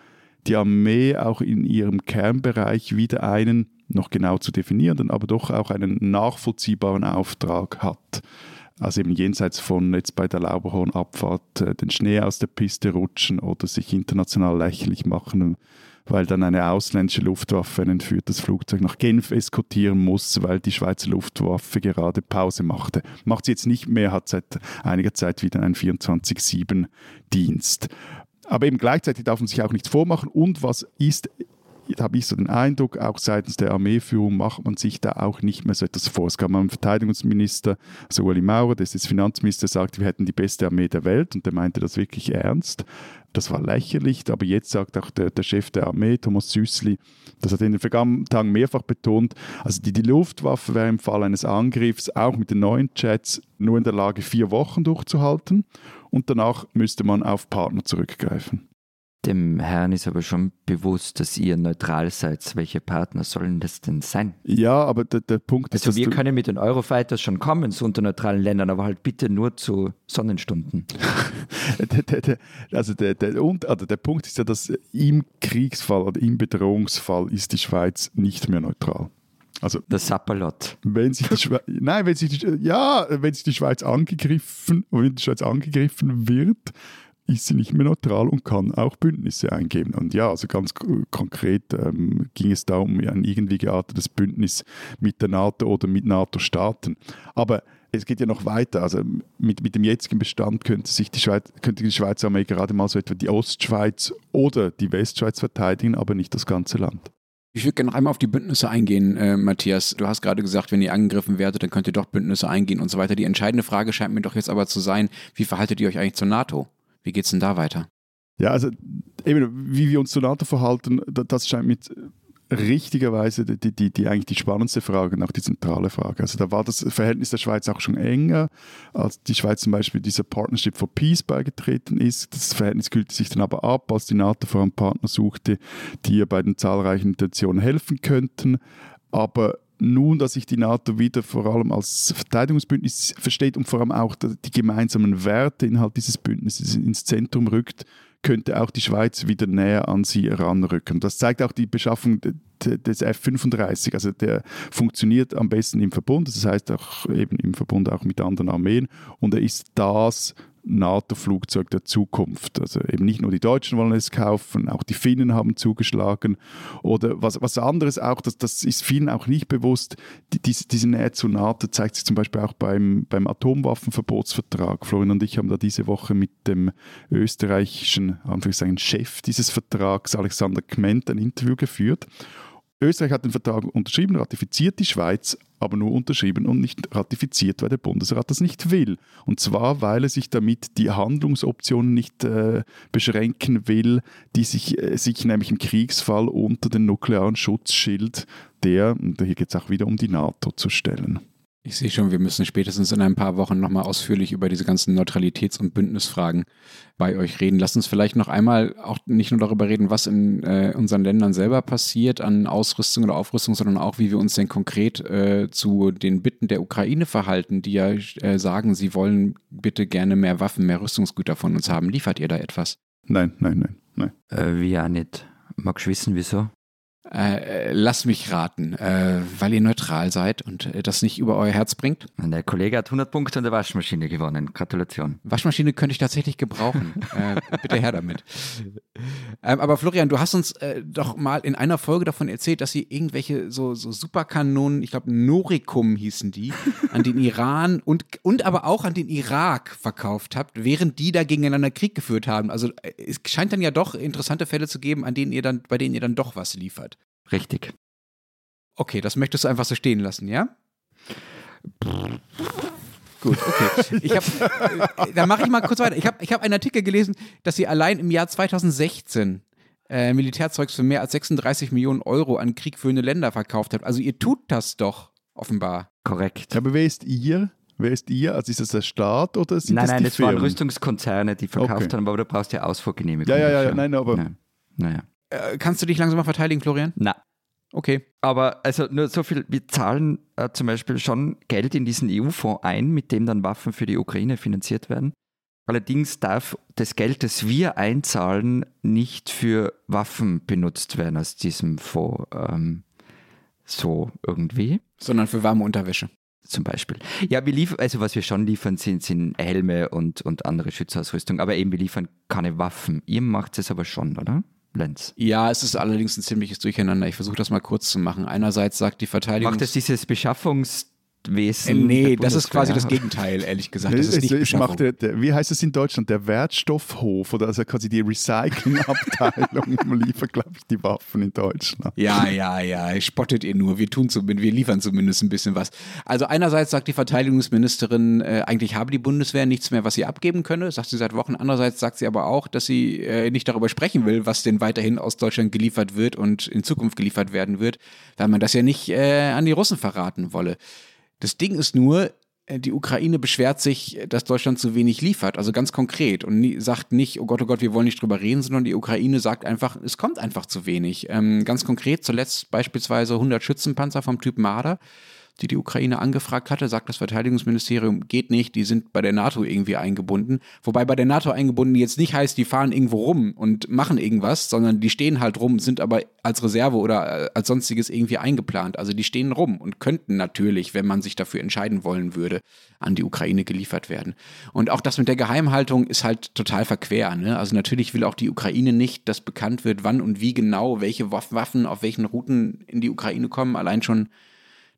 die Armee auch in ihrem Kernbereich wieder einen, noch genau zu definierenden, aber doch auch einen nachvollziehbaren Auftrag hat. Also eben jenseits von jetzt bei der Lauberhornabfahrt äh, den Schnee aus der Piste rutschen oder sich international lächerlich machen, weil dann eine ausländische Luftwaffe ein entführtes Flugzeug nach Genf eskortieren muss, weil die Schweizer Luftwaffe gerade Pause machte. Macht sie jetzt nicht mehr, hat seit einiger Zeit wieder einen 24-7-Dienst. Aber eben gleichzeitig darf man sich auch nichts vormachen. Und was ist habe ich so den Eindruck, auch seitens der Armeeführung macht man sich da auch nicht mehr so etwas vor. Es gab mal einen Verteidigungsminister, also Ueli Maurer, der ist jetzt Finanzminister, sagt, wir hätten die beste Armee der Welt und der meinte das wirklich ernst. Das war lächerlich, aber jetzt sagt auch der, der Chef der Armee, Thomas Süßli, das hat er in den vergangenen Tagen mehrfach betont, also die, die Luftwaffe wäre im Fall eines Angriffs auch mit den neuen Jets nur in der Lage, vier Wochen durchzuhalten und danach müsste man auf Partner zurückgreifen. Dem Herrn ist aber schon bewusst, dass ihr neutral seid. Welche Partner sollen das denn sein? Ja, aber der, der Punkt ist, Also dass wir können mit den Eurofighters schon kommen zu unterneutralen Ländern, aber halt bitte nur zu Sonnenstunden. [laughs] der, der, der, also der, der, und, also der Punkt ist ja, dass im Kriegsfall oder im Bedrohungsfall ist die Schweiz nicht mehr neutral. Also Der Sapperlot. wenn sich die Schweiz, [laughs] nein, wenn sich die, ja, wenn sich die Schweiz angegriffen, wenn die Schweiz angegriffen wird, ist sie nicht mehr neutral und kann auch Bündnisse eingehen. Und ja, also ganz konkret ähm, ging es da um ein irgendwie geartetes Bündnis mit der NATO oder mit NATO-Staaten. Aber es geht ja noch weiter. Also mit, mit dem jetzigen Bestand könnte sich die Schweiz, könnte die Schweizer Armee gerade mal so etwa die Ostschweiz oder die Westschweiz verteidigen, aber nicht das ganze Land. Ich würde gerne einmal auf die Bündnisse eingehen, äh, Matthias. Du hast gerade gesagt, wenn ihr angegriffen werdet, dann könnt ihr doch Bündnisse eingehen und so weiter. Die entscheidende Frage scheint mir doch jetzt aber zu sein, wie verhaltet ihr euch eigentlich zur NATO? Wie geht es denn da weiter? Ja, also eben, wie wir uns zur NATO verhalten, das scheint mit richtigerweise die, die, die, eigentlich die spannendste Frage und auch die zentrale Frage. Also da war das Verhältnis der Schweiz auch schon enger, als die Schweiz zum Beispiel dieser Partnership for Peace beigetreten ist. Das Verhältnis kühlte sich dann aber ab, als die NATO vor allem Partner suchte, die ihr bei den zahlreichen Intentionen helfen könnten. Aber nun, dass sich die NATO wieder vor allem als Verteidigungsbündnis versteht und vor allem auch die gemeinsamen Werte innerhalb dieses Bündnisses ins Zentrum rückt, könnte auch die Schweiz wieder näher an sie heranrücken. Das zeigt auch die Beschaffung des F-35. Also der funktioniert am besten im Verbund, das heißt auch eben im Verbund auch mit anderen Armeen und er ist das NATO-Flugzeug der Zukunft. Also eben nicht nur die Deutschen wollen es kaufen, auch die Finnen haben zugeschlagen. Oder was, was anderes auch, das, das ist vielen auch nicht bewusst, die, diese, diese Nähe zur NATO zeigt sich zum Beispiel auch beim, beim Atomwaffenverbotsvertrag. Florian und ich haben da diese Woche mit dem österreichischen Chef dieses Vertrags, Alexander Kment, ein Interview geführt. Österreich hat den Vertrag unterschrieben, ratifiziert die Schweiz, aber nur unterschrieben und nicht ratifiziert, weil der Bundesrat das nicht will. Und zwar, weil er sich damit die Handlungsoptionen nicht äh, beschränken will, die sich, äh, sich nämlich im Kriegsfall unter den nuklearen Schutzschild der, und hier geht es auch wieder um die NATO, zu stellen. Ich sehe schon, wir müssen spätestens in ein paar Wochen nochmal ausführlich über diese ganzen Neutralitäts- und Bündnisfragen bei euch reden. Lasst uns vielleicht noch einmal auch nicht nur darüber reden, was in äh, unseren Ländern selber passiert an Ausrüstung oder Aufrüstung, sondern auch, wie wir uns denn konkret äh, zu den Bitten der Ukraine verhalten, die ja äh, sagen, sie wollen bitte gerne mehr Waffen, mehr Rüstungsgüter von uns haben. Liefert ihr da etwas? Nein, nein, nein, nein. Äh, wie ja nicht. Magst du wissen, wieso? Äh, lass mich raten, äh, weil ihr neutral seid und äh, das nicht über euer Herz bringt. Der Kollege hat 100 Punkte an der Waschmaschine gewonnen. Gratulation. Waschmaschine könnte ich tatsächlich gebrauchen. äh, bitte her damit. Ähm, aber Florian, du hast uns äh, doch mal in einer Folge davon erzählt, dass ihr irgendwelche so, so Superkanonen, ich glaube Noricum hießen die, [laughs] an den Iran und, und aber auch an den Irak verkauft habt, während die da gegeneinander Krieg geführt haben. Also äh, es scheint dann ja doch interessante Fälle zu geben, an denen ihr dann, bei denen ihr dann doch was liefert. Richtig. Okay, das möchtest du einfach so stehen lassen, ja? Gut, okay. Ich hab, äh, dann mache ich mal kurz weiter. Ich habe ich hab einen Artikel gelesen, dass sie allein im Jahr 2016 äh, Militärzeugs für mehr als 36 Millionen Euro an kriegführende Länder verkauft habt. Also ihr tut das doch offenbar. Korrekt. Aber wer ist ihr? Wer ist ihr? Also ist das der Staat oder sind nein, das nein, die das waren Firmen? Rüstungskonzerne, die verkauft Okay. haben, aber du brauchst ja Ausfuhrgenehmigung. Ja, ja, ja, dafür. nein, aber Ja. Naja. Äh, kannst du dich langsam mal verteidigen, Florian? Na, Okay. aber also nur so viel, wir zahlen äh, zum Beispiel schon Geld in diesen EU-Fonds ein, mit dem dann Waffen für die Ukraine finanziert werden. Allerdings darf das Geld, das wir einzahlen, nicht für Waffen benutzt werden aus diesem Fonds. Ähm, so irgendwie. Sondern für warme Unterwäsche. zum Beispiel. Ja, wir liefern, also was wir schon liefern, sind, sind Helme und, und andere Schutzausrüstung, aber eben wir liefern keine Waffen. Ihr macht es aber schon, oder? Lenz. Ja, es ist allerdings ein ziemliches Durcheinander. Ich versuche das mal kurz zu machen. Einerseits sagt die Verteidigung. Macht es dieses Beschaffungswesen? Äh, nee, der das ist quasi das? Gegenteil, ehrlich [laughs] gesagt. Das ist nicht es Beschaffung. macht der, der, wie heißt es in Deutschland, der Wertstoffhof oder also quasi die Recyclingabteilung [laughs] liefert, glaube ich, die Waffen in Deutschland. Ja, ja, ja, spottet ihr nur. Wir tun zumindest, wir liefern zumindest ein bisschen was. Also einerseits sagt die Verteidigungsministerin, äh, eigentlich habe die Bundeswehr nichts mehr, was sie abgeben könne, sagt sie seit Wochen. Andererseits sagt sie aber auch, dass sie äh, nicht darüber sprechen will, was denn weiterhin aus Deutschland geliefert wird und in Zukunft geliefert werden wird, weil man das ja nicht äh, an die Russen verraten wolle. Das Ding ist nur, äh, die Ukraine beschwert sich, dass Deutschland zu wenig liefert, also ganz konkret und nie, sagt nicht, oh Gott, oh Gott, wir wollen nicht drüber reden, sondern die Ukraine sagt einfach, es kommt einfach zu wenig. Ähm, ganz konkret, zuletzt beispielsweise 100 Schützenpanzer vom Typ Marder. Die die Ukraine angefragt hatte, sagt das Verteidigungsministerium, geht nicht, die sind bei der NATO irgendwie eingebunden. Wobei bei der NATO eingebunden jetzt nicht heißt, die fahren irgendwo rum und machen irgendwas, sondern die stehen halt rum, sind aber als Reserve oder äh, als sonstiges irgendwie eingeplant. Also die stehen rum und könnten natürlich, wenn man sich dafür entscheiden wollen würde, an die Ukraine geliefert werden. Und auch das mit der Geheimhaltung ist halt total verquer. Ne? Also natürlich will auch die Ukraine nicht, dass bekannt wird, wann und wie genau welche Waffen auf welchen Routen in die Ukraine kommen. Allein schon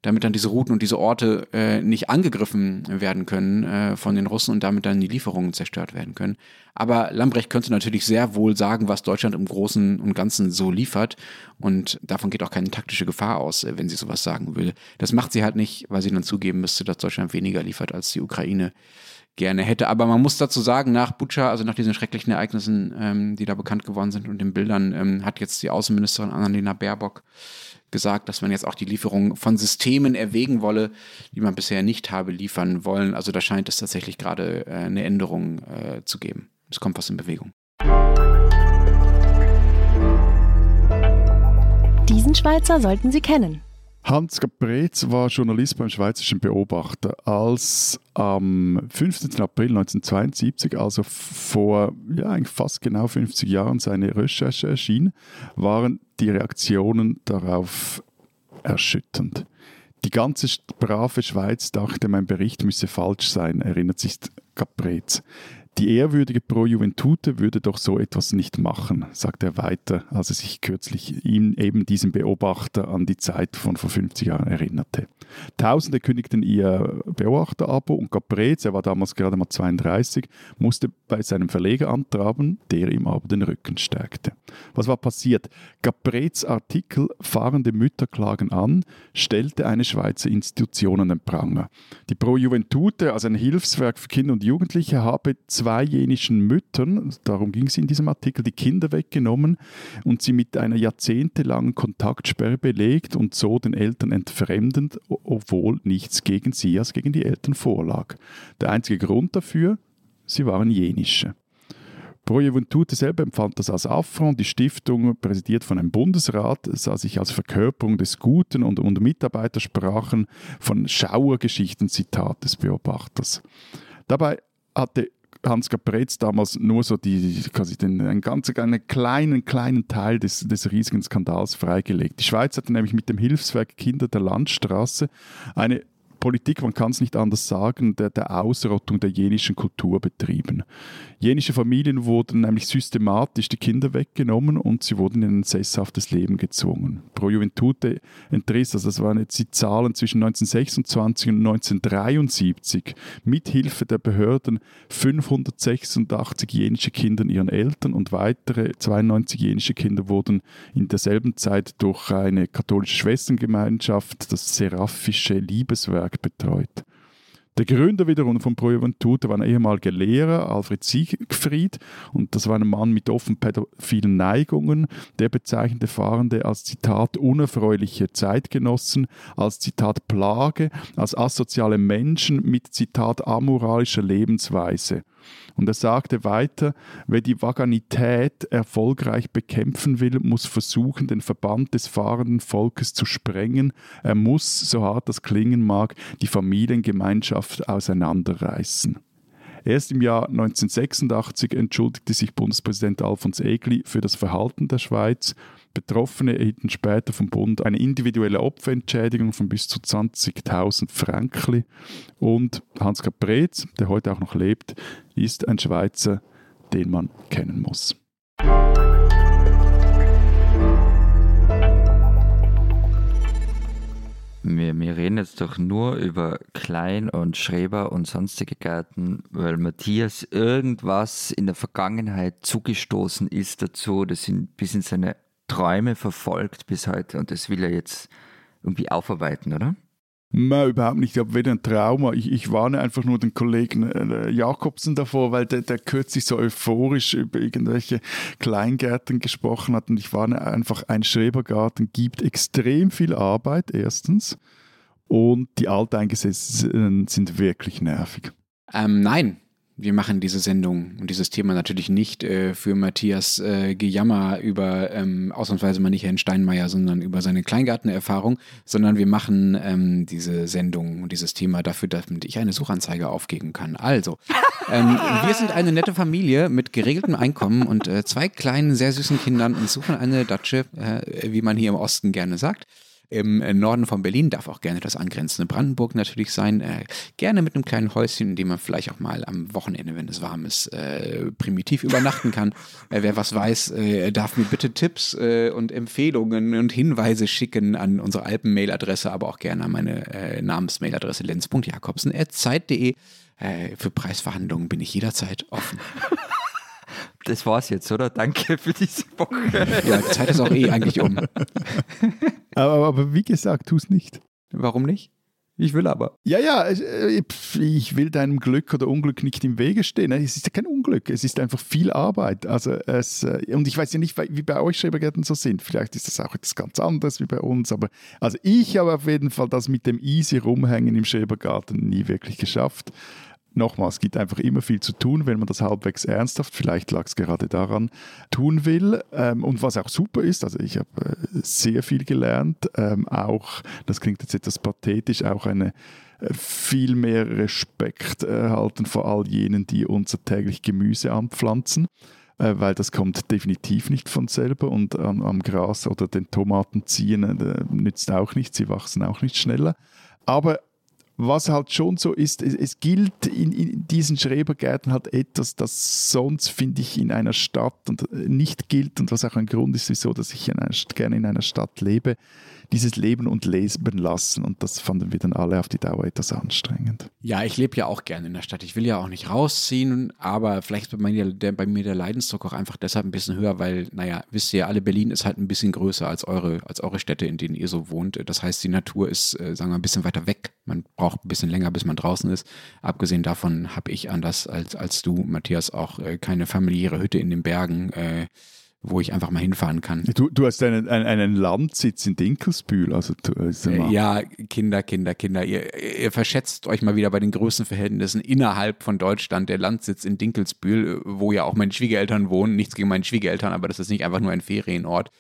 damit dann diese Routen und diese Orte äh, nicht angegriffen werden können äh, von den Russen und damit dann die Lieferungen zerstört werden können. Aber Lambrecht könnte natürlich sehr wohl sagen, was Deutschland im Großen und Ganzen so liefert und davon geht auch keine taktische Gefahr aus, äh, wenn sie sowas sagen will. Das macht sie halt nicht, weil sie dann zugeben müsste, dass Deutschland weniger liefert als die Ukraine gerne hätte. Aber man muss dazu sagen, nach Butscha, also nach diesen schrecklichen Ereignissen, ähm, die da bekannt geworden sind und den Bildern, ähm, hat jetzt die Außenministerin Annalena Baerbock gesagt, dass man jetzt auch die Lieferung von Systemen erwägen wolle, die man bisher nicht habe liefern wollen. Also da scheint es tatsächlich gerade äh, eine Änderung äh, zu geben. Es kommt was in Bewegung. Diesen Schweizer sollten Sie kennen. Hans Caprez war Journalist beim Schweizerischen Beobachter. Als am 15. April 1972, also vor ja, eigentlich fast genau 50 Jahren, seine Recherche erschien, waren die Reaktionen darauf erschütternd. Die ganze brave Schweiz dachte, mein Bericht müsse falsch sein, erinnert sich Caprez. Die ehrwürdige Pro Juventute würde doch so etwas nicht machen, sagt er weiter, als er sich kürzlich ihm, eben diesem Beobachter an die Zeit von vor 50 Jahren erinnerte. Tausende kündigten ihr Beobachterabo und Caprez, er war damals gerade mal 32, musste bei seinem Verleger antraben, der ihm aber den Rücken stärkte. Was war passiert? Caprez Artikel Fahrende Mütter klagen an, stellte eine Schweizer Institution an den Pranger. Die Pro Juventute, also ein Hilfswerk für Kinder und Jugendliche, habe zwei jenischen Müttern, darum ging es in diesem Artikel, die Kinder weggenommen und sie mit einer jahrzehntelangen Kontaktsperre belegt und so den Eltern entfremdend, obwohl nichts gegen sie als gegen die Eltern vorlag. Der einzige Grund dafür, sie waren jenische. Pro Juventute selber empfand das als Affront. Die Stiftung, präsidiert von einem Bundesrat, sah sich als Verkörperung des Guten und, und Mitarbeiter sprachen von Schauergeschichten, Zitat des Beobachters. Dabei hatte Hans Capretz damals nur so die, quasi den, einen ganz einen kleinen, kleinen Teil des, des riesigen Skandals freigelegt. Die Schweiz hatte nämlich mit dem Hilfswerk Kinder der Landstraße eine Politik, man kann es nicht anders sagen, der, der Ausrottung der jenischen Kultur betrieben. Jenische Familien wurden nämlich systematisch die Kinder weggenommen und sie wurden in ein sesshaftes Leben gezwungen. Pro Juventute entriss, also das waren jetzt die Zahlen zwischen 1926 und 1973, mithilfe der Behörden 586 jenische Kinder ihren Eltern und weitere 92 jenische Kinder wurden in derselben Zeit durch eine katholische Schwestergemeinschaft, das Seraphische Liebeswerk, Netzwerk betreut. Der Gründer wiederum von Pro Juventute war ein ehemaliger Lehrer, Alfred Siegfried, und das war ein Mann mit offen pädophilen Neigungen. Der bezeichnete Fahrende als Zitat unerfreuliche Zeitgenossen, als Zitat Plage, als asoziale Menschen mit Zitat amoralischer Lebensweise. Und er sagte weiter, wer die Vaganität erfolgreich bekämpfen will, muss versuchen, den Verband des fahrenden Volkes zu sprengen. Er muss, so hart das klingen mag, die Familiengemeinschaft auseinanderreißen. Erst im Jahr 1986 entschuldigte sich Bundespräsident Alfons Egli für das Verhalten der Schweiz Betroffene erhielten später vom Bund eine individuelle Opferentschädigung von bis zu 20.000 Franken. Und Hans Caprez, der heute auch noch lebt, ist ein Schweizer, den man kennen muss. Wir, wir, reden jetzt doch nur über Klein und Schreber und sonstige Gärten, weil Matthias irgendwas in der Vergangenheit zugestoßen ist dazu, das ihn bis in seine Träume verfolgt bis heute und das will er jetzt irgendwie aufarbeiten, oder? Nein, überhaupt nicht. Ich habe weder ein Trauma. Ich, ich warne einfach nur den Kollegen äh, Jakobsen davor, weil der, der kürzlich so euphorisch über irgendwelche Kleingärten gesprochen hat. Und ich warne einfach, ein Schrebergarten gibt extrem viel Arbeit, erstens. Und die Alteingesetzten sind wirklich nervig. Ähm, nein, wir machen diese Sendung und dieses Thema natürlich nicht äh, für Matthias äh, Gejammer über ähm, ausnahmsweise mal nicht Herrn Steinmeier, sondern über seine Kleingartenerfahrung, sondern wir machen ähm, diese Sendung und dieses Thema dafür, damit ich eine Suchanzeige aufgeben kann. Also, ähm, wir sind eine nette Familie mit geregeltem Einkommen und äh, zwei kleinen, sehr süßen Kindern und suchen eine Datsche, äh, wie man hier im Osten gerne sagt im äh, Norden von Berlin, darf auch gerne das angrenzende Brandenburg natürlich sein. Äh, gerne mit einem kleinen Häuschen, in dem man vielleicht auch mal am Wochenende, wenn es warm ist, äh, primitiv übernachten kann. Äh, wer was weiß, äh, darf mir bitte Tipps äh, und Empfehlungen und Hinweise schicken an unsere Alpen-Mail-Adresse, aber auch gerne an meine Namens-Mail-Adresse lenz.jakobsen.zeit.de. für Preisverhandlungen bin ich jederzeit offen. Das war's jetzt, oder? Danke für diese Woche. Ja, die Zeit ist auch eh eigentlich um. [laughs] Aber, aber wie gesagt, tu es nicht. Warum nicht? Ich will aber. Ja, ja, äh, ich will deinem Glück oder Unglück nicht im Wege stehen. Es ist ja kein Unglück, es ist einfach viel Arbeit. Also es, äh, und ich weiß ja nicht, wie bei euch Schrebergärten so sind. Vielleicht ist das auch etwas ganz anderes wie bei uns. Aber also ich habe auf jeden Fall das mit dem easy rumhängen im Schrebergarten nie wirklich geschafft nochmal, es gibt einfach immer viel zu tun, wenn man das halbwegs ernsthaft, vielleicht lag es gerade daran, tun will. Ähm, und was auch super ist, also ich habe äh, sehr viel gelernt, ähm, auch, das klingt jetzt etwas pathetisch, auch eine äh, viel mehr Respekt erhalten vor all jenen, die unser täglich Gemüse anpflanzen äh, weil das kommt definitiv nicht von selber und am, am Gras oder den Tomaten ziehen nützt auch nicht, sie wachsen auch nicht schneller. Aber was halt schon so ist, es, es gilt in, in, diesen Schrebergärten halt etwas, das sonst, finde ich, in einer Stadt und äh, nicht gilt und was auch ein Grund ist, wieso, dass ich in einer, gerne in einer Stadt lebe dieses Leben und Leben lassen. Und das fanden wir dann alle auf die Dauer etwas anstrengend. Ja, ich lebe ja auch gerne in der Stadt. Ich will ja auch nicht rausziehen, aber vielleicht ist bei mir der, bei mir der Leidensdruck auch einfach deshalb ein bisschen höher, weil, naja, wisst ihr, alle Berlin ist halt ein bisschen größer als eure, als eure Städte, in denen ihr so wohnt. Das heißt, die Natur ist, äh, sagen wir, ein bisschen weiter weg. Man braucht ein bisschen länger, bis man draußen ist. Abgesehen davon habe ich anders als, als du, Matthias, auch äh, keine familiäre Hütte in den Bergen. Äh, wo ich einfach mal hinfahren kann. Du, du hast einen, einen, einen, Landsitz in Dinkelsbühl. Also, äh, ja, Kinder, Kinder, Kinder. Ihr, ihr, verschätzt euch mal wieder bei den Größenverhältnissen innerhalb von Deutschland. Der Landsitz in Dinkelsbühl, wo ja auch meine Schwiegereltern wohnen. Nichts gegen meine Schwiegereltern, aber das ist nicht einfach nur ein Ferienort.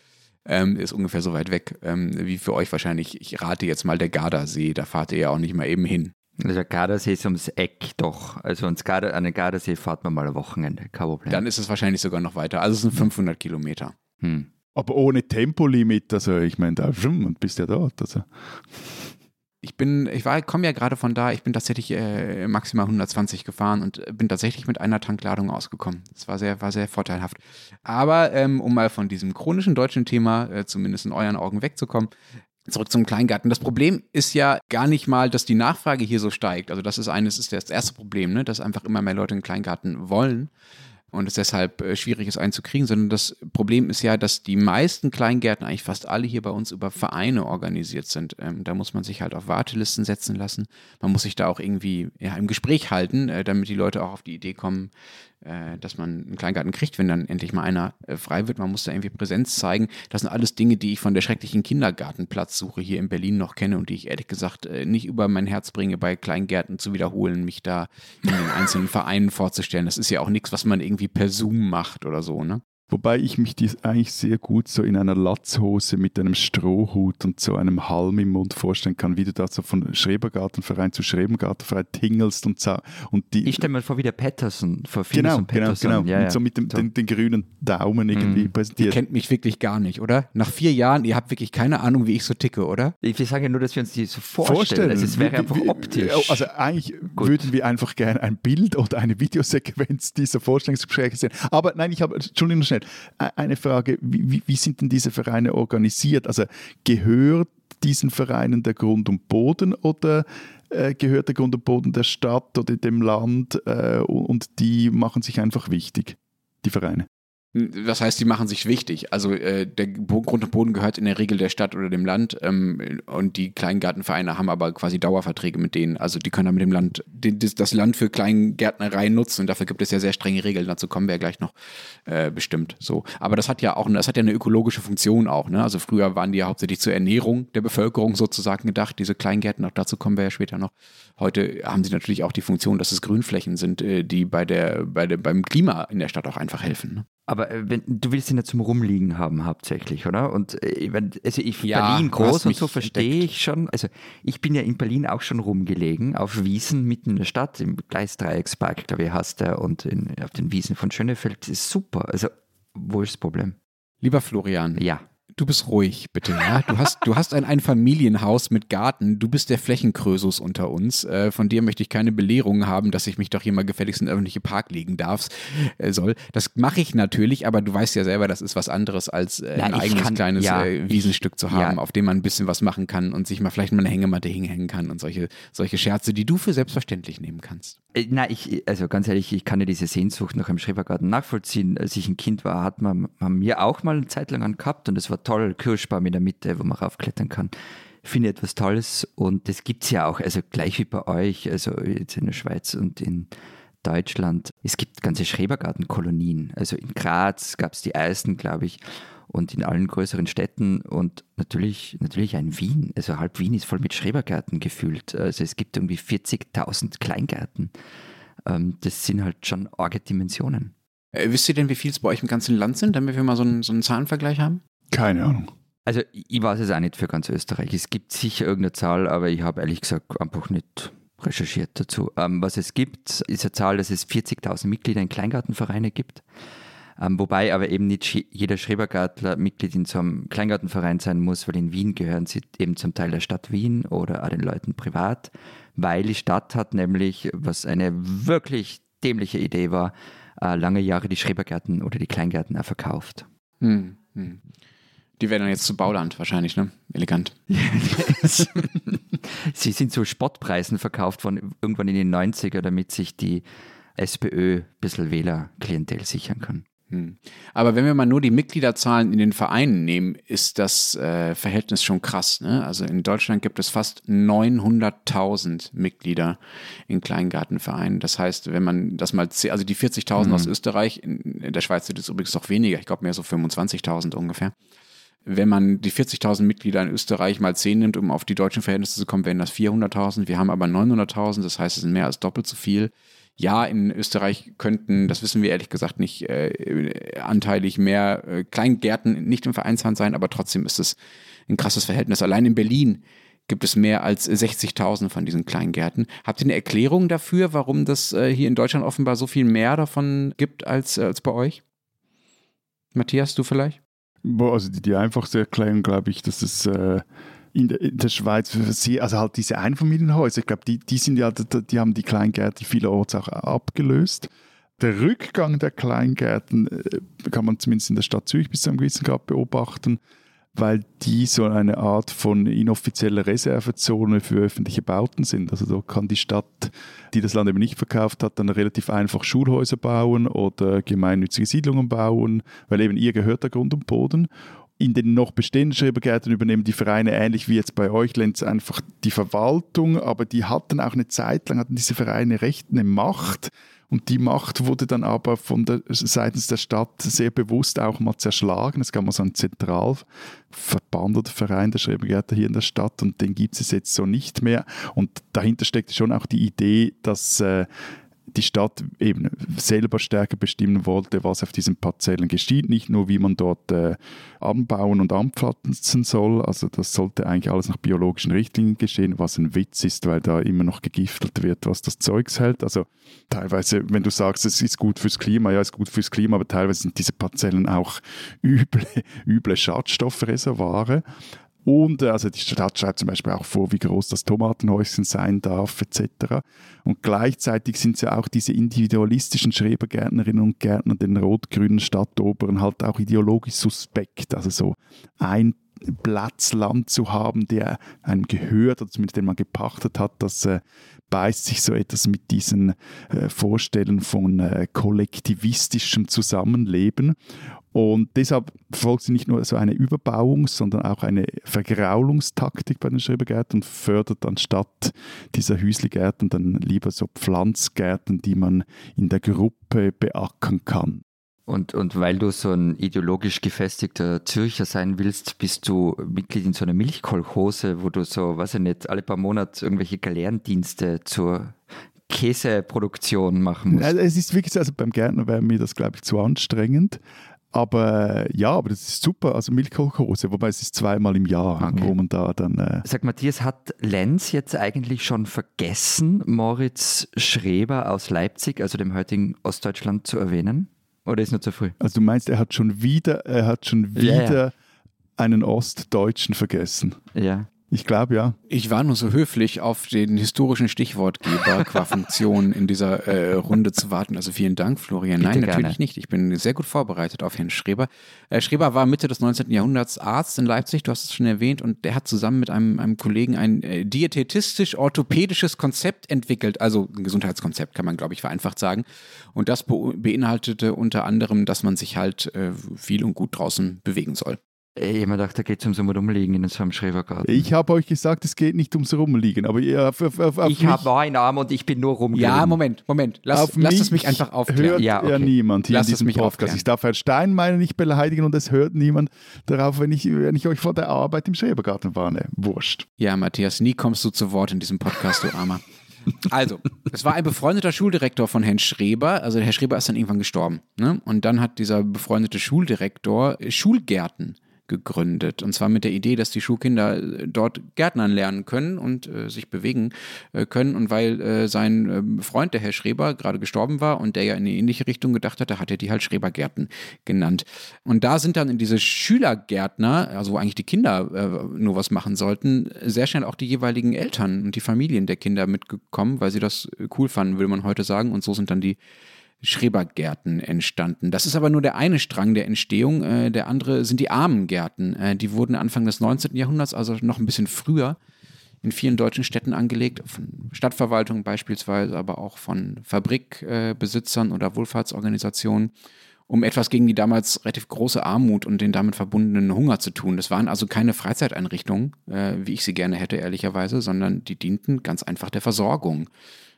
Ähm, ist ungefähr so weit weg ähm, wie für euch wahrscheinlich. Ich rate jetzt mal der Gardasee. Da fahrt ihr ja auch nicht mal eben hin. Also Gardasee ist ums Eck doch. Also ans Garda, an den Gardasee fahrt man mal ein Wochenende, kein Problem. Dann ist es wahrscheinlich sogar noch weiter. Also es sind 500 Kilometer. Hm. Aber ohne Tempolimit, also ich meine, da und bist ja dort. Also. Ich bin, ich war, komme ja gerade von da, ich bin tatsächlich äh, maximal 120 gefahren und bin tatsächlich mit einer Tankladung ausgekommen. Das war sehr, war sehr vorteilhaft. Aber ähm, um mal von diesem chronischen deutschen Thema, äh, zumindest in euren Augen wegzukommen, Zurück zum Kleingarten. Das Problem ist ja gar nicht mal, dass die Nachfrage hier so steigt. Also das ist eines, ist das erste Problem, ne? dass einfach immer mehr Leute einen Kleingarten wollen und es deshalb äh, schwierig ist einzukriegen, sondern das Problem ist ja, dass die meisten Kleingärten, eigentlich fast alle hier bei uns über Vereine organisiert sind. Ähm, da muss man sich halt auf Wartelisten setzen lassen. Man muss sich da auch irgendwie ja, im Gespräch halten, äh, damit die Leute auch auf die Idee kommen, dass man einen Kleingarten kriegt, wenn dann endlich mal einer äh, frei wird. Man muss da irgendwie Präsenz zeigen. Das sind alles Dinge, die ich von der schrecklichen Kindergartenplatzsuche hier in Berlin noch kenne und die ich ehrlich gesagt äh, nicht über mein Herz bringe, bei Kleingärten zu wiederholen, mich da in den einzelnen Vereinen vorzustellen. Das ist ja auch nichts, was man irgendwie per Zoom macht oder so, ne? Wobei ich mich dies eigentlich sehr gut so in einer Latzhose mit einem Strohhut und so einem Halm im Mund vorstellen kann, wie du da so von Schrebergartenverein zu Schrebergartenverein tingelst und, und die. Ich stelle mir vor, wie der Patterson, vor genau, und genau, Patterson. Genau, genau. Ja, und so mit dem den, den, grünen Daumen irgendwie mhm. präsentiert. Ihr kennt mich wirklich gar nicht, oder? Nach vier Jahren, ihr habt wirklich keine Ahnung, wie ich so ticke, oder? Ich sage ja nur, dass wir uns die so vorstellen. vorstellen. Also es wäre einfach wie, optisch. Also eigentlich Gut. würden wir einfach gerne ein Bild oder eine Videosequenz dieser Vorstellungsgespräche sehen. Aber nein, ich habe, Entschuldigung, schnell eine Frage, wie, wie sind denn diese Vereine organisiert? Also gehört diesen Vereinen der Grund und Boden oder äh, gehört der Grund und Boden der Stadt oder dem Land äh, und die machen sich einfach wichtig, die Vereine? Das heißt, die machen sich wichtig. Also äh, der Grund und Boden gehört in der Regel der Stadt oder dem Land ähm, und die Kleingartenvereine haben aber quasi Dauerverträge mit denen. Also die können dann mit dem Land den, das Land für Kleingärtnerei nutzen und dafür gibt es ja sehr strenge Regeln. Dazu kommen wir ja gleich noch äh, bestimmt. So, aber das hat ja auch, das hat ja eine ökologische Funktion auch. Ne? Also früher waren die ja hauptsächlich zur Ernährung der Bevölkerung sozusagen gedacht. Diese Kleingärten, auch dazu kommen wir ja später noch. Heute haben sie natürlich auch die Funktion, dass es Grünflächen sind, äh, die bei der, bei der beim Klima in der Stadt auch einfach helfen. Ne? Aber äh, wenn, du willst ihn ja zum Rumliegen haben hauptsächlich, oder? Und äh, wenn, also ich Ja, Berlin groß und so verstehe ich schon. Also ich bin ja in Berlin auch schon rumgelegen, auf Wiesen mitten in der Stadt, im Gleisdreieckspark, glaube ich, heißt der, und in, auf den Wiesen von Schönefeld. Das ist super. Also wo ist das Problem? Lieber Florian, Ja. Du bist ruhig, bitte. Ja? Du hast, du hast ein Einfamilienhaus mit Garten. Du bist der Flächenkrösus unter uns. Äh, von dir möchte ich keine Belehrung haben, dass ich mich doch hier mal gefälligst in öffentliche Park legen darf, äh, soll. Das mache ich natürlich, aber du weißt ja selber, das ist was anderes, als äh, Ja, ein eigenes kann- kleines ja, äh, Wiesenstück zu haben, auf dem man ein bisschen was machen kann und sich mal vielleicht mal eine Hängematte hinhängen kann und solche, solche Scherze, die du für selbstverständlich nehmen kannst. Äh, Na, ich, also ganz ehrlich, ich kann ja diese Sehnsucht nach einem Schrebergarten nachvollziehen. Als ich ein Kind war, hat man, haben wir auch mal eine Zeit lang einen gehabt und es war toll, Kirschbaum in der Mitte, wo man raufklettern kann. Finde etwas Tolles und das gibt es ja auch, also gleich wie bei euch, also jetzt in der Schweiz und in Deutschland. Es gibt ganze Schrebergartenkolonien. Also in Graz gab es die ersten, glaube ich, und in allen größeren Städten und natürlich, natürlich ein Wien. Also halb Wien ist voll mit Schrebergärten gefüllt. Also es gibt irgendwie 40.000 Kleingärten. Ähm, das sind halt schon arge Dimensionen. Äh, wisst ihr denn, wie viel es bei euch im ganzen Land sind, damit wir mal so einen, so einen Zahlenvergleich haben? Keine Ahnung. Also ich weiß es auch nicht für ganz Österreich. Es gibt sicher irgendeine Zahl, aber ich habe ehrlich gesagt einfach nicht recherchiert dazu. Ähm, was es gibt, ist eine Zahl, dass es 40.000 Mitglieder in Kleingartenvereine gibt. Ähm, wobei aber eben nicht jeder Schrebergartler Mitglied in so einem Kleingartenverein sein muss, weil in Wien gehören sie eben zum Teil der Stadt Wien oder auch den Leuten privat, weil die Stadt hat nämlich, was eine wirklich dämliche Idee war, äh, lange Jahre die Schrebergärten oder die Kleingärten auch verkauft. Hm, hm. Die werden dann jetzt zu Bauland wahrscheinlich, ne? Elegant. [laughs] Sie sind zu Spottpreisen verkauft worden, irgendwann in den 90er, damit sich die SPÖ ein bisschen Wählerklientel sichern kann. Hm. Aber wenn wir mal nur die Mitgliederzahlen in den Vereinen nehmen, ist das äh, Verhältnis schon krass. Ne? Also in Deutschland gibt es fast 900.000 Mitglieder in Kleingartenvereinen. Das heißt, wenn man das mal, also die 40.000 aus Österreich, in, in der Schweiz sind es übrigens noch weniger, ich glaube mehr so 25.000 ungefähr. Wenn man die 40.000 Mitglieder in Österreich mal 10 nimmt, um auf die deutschen Verhältnisse zu kommen, wären das 400.000. Wir haben aber 900.000, das heißt, es sind mehr als doppelt so viel. Ja, in Österreich könnten, das wissen wir ehrlich gesagt nicht, äh, anteilig mehr äh, Kleingärten nicht im Vereinshand sein, aber trotzdem ist es ein krasses Verhältnis. Allein in Berlin gibt es mehr als 60.000 von diesen Kleingärten. Habt ihr eine Erklärung dafür, warum das äh, hier in Deutschland offenbar so viel mehr davon gibt als, äh, als bei euch? Matthias, du vielleicht? Also die, die einfachste Erklärung, glaube ich, dass es äh, in, der, in der Schweiz, also halt diese Einfamilienhäuser, ich glaube, die, die sind ja, die haben die Kleingärten vielerorts auch abgelöst. Der Rückgang der Kleingärten äh, kann man zumindest in der Stadt Zürich bis zu einem gewissen Grad beobachten, weil die so eine Art von inoffizieller Reservezone für öffentliche Bauten sind. Also da kann die Stadt, die das Land eben nicht verkauft hat, dann relativ einfach Schulhäuser bauen oder gemeinnützige Siedlungen bauen, weil eben ihr gehört der Grund und Boden. In den noch bestehenden Schrebergärten übernehmen die Vereine ähnlich wie jetzt bei euch, Lenz, einfach die Verwaltung, aber die hatten auch eine Zeit lang, hatten diese Vereine recht eine Macht. Und die Macht wurde dann aber von der, seitens der Stadt sehr bewusst auch mal zerschlagen. Es gab mal so einen Zentralverband oder Verein der Schrebergärten hier in der Stadt und den gibt es jetzt so nicht mehr. Und dahinter steckt schon auch die Idee, dass äh, die Stadt eben selber stärker bestimmen wollte, was auf diesen Parzellen geschieht, nicht nur wie man dort äh, anbauen und anpflanzen soll. Also das sollte eigentlich alles nach biologischen Richtlinien geschehen, was ein Witz ist, weil da immer noch gegiftelt wird, was das Zeugs hält. Also teilweise, wenn du sagst, es ist gut fürs Klima, ja, es ist gut fürs Klima, aber teilweise sind diese Parzellen auch [laughs] üble, üble Schadstoffreservoire. Und äh, also die Stadt schreibt zum Beispiel auch vor, wie groß das Tomatenhäuschen sein darf, etc. Und gleichzeitig sind ja auch diese individualistischen Schrebergärtnerinnen und Gärtner den rot-grünen Stadtoberen halt auch ideologisch suspekt. Also so ein Platz Land zu haben, der einem gehört oder zumindest den man gepachtet hat, das äh, beißt sich so etwas mit diesen äh, Vorstellungen von äh, kollektivistischem Zusammenleben. Und deshalb verfolgt sie nicht nur so eine Überbauung, sondern auch eine Vergraulungstaktik bei den Schrebergärten und fördert anstatt dieser Hüsligärten dann lieber so Pflanzgärten, die man in der Gruppe beackern kann. Und, und weil du so ein ideologisch gefestigter Zürcher sein willst, bist du Mitglied in so einer Milchkolchose, wo du so, weiß ich nicht, alle paar Monate irgendwelche Galeerendienste zur Käseproduktion machen musst. Es ist wirklich, also beim Gärtner wäre mir das, glaube ich, zu anstrengend. Aber ja, aber das ist super. Also Milchkolchose, wobei es ist zweimal im Jahr, okay. wo man da dann. Äh Sag Matthias, hat Lenz jetzt eigentlich schon vergessen, Moritz Schreber aus Leipzig, also dem heutigen Ostdeutschland, zu erwähnen? Oder ist nur zu früh? Also du meinst, er hat schon wieder, er hat schon wieder ja, ja. einen Ostdeutschen vergessen? Ja. Ich glaube ja. Ich war nur so höflich, auf den historischen Stichwortgeber [laughs] qua Funktion in dieser äh, Runde zu warten. Also vielen Dank, Florian. Bitte Nein, natürlich gerne. nicht. Ich bin sehr gut vorbereitet auf Herrn Schreber. Äh, Schreber war Mitte des 19. Jahrhunderts Arzt in Leipzig, du hast es schon erwähnt, und der hat zusammen mit einem, einem Kollegen ein äh, diätetistisch-orthopädisches Konzept entwickelt. Also ein Gesundheitskonzept, kann man, glaube ich, vereinfacht sagen. Und das be beinhaltete unter anderem, dass man sich halt äh, viel und gut draußen bewegen soll. Ich habe gedacht, da geht es ums Rumliegen in so einem Schrebergarten. Ich habe euch gesagt, es geht nicht ums Rumliegen, aber ihr, auf, auf, auf Ich habe einen Arm und ich bin nur rumgelegen. Ja, Moment, Moment. Lass, auf lass es mich einfach aufklären. hört ja, okay. ja niemand hier lass in diesem mich Podcast. Aufklären. Ich darf Herrn Steinmeier nicht beleidigen und es hört niemand darauf, wenn ich, wenn ich euch vor der Arbeit im Schrebergarten warne. Wurscht. Ja, Matthias, nie kommst du zu Wort in diesem Podcast, du Armer. Also, es war ein befreundeter Schuldirektor von Herrn Schreber. Also, der Herr Schreber ist dann irgendwann gestorben. Ne? Und dann hat dieser befreundete Schuldirektor Schulgärten gegründet. Und zwar mit der Idee, dass die Schulkinder äh, dort Gärtnern lernen können und äh, sich bewegen äh, können. Und weil äh, sein ähm, Freund, der Herr Schreber, gerade gestorben war und der ja in eine ähnliche Richtung gedacht hatte, hat er die halt Schrebergärten genannt. Und da sind dann in diese Schülergärtner, also wo eigentlich die Kinder äh, nur was machen sollten, sehr schnell auch die jeweiligen Eltern und die Familien der Kinder mitgekommen, weil sie das äh, cool fanden, würde man heute sagen. Und so sind dann die Schrebergärten entstanden. Das ist aber nur der eine Strang der Entstehung. Äh, der andere sind die Armengärten. Äh, die wurden Anfang des 19. Jahrhunderts, also noch ein bisschen früher, in vielen deutschen Städten angelegt, von Stadtverwaltungen beispielsweise, aber auch von Fabrikbesitzern oder Wohlfahrtsorganisationen, um etwas gegen die damals relativ große Armut und den damit verbundenen Hunger zu tun. Das waren also keine Freizeiteinrichtungen, äh, wie ich sie gerne hätte, ehrlicherweise, sondern die dienten ganz einfach der Versorgung.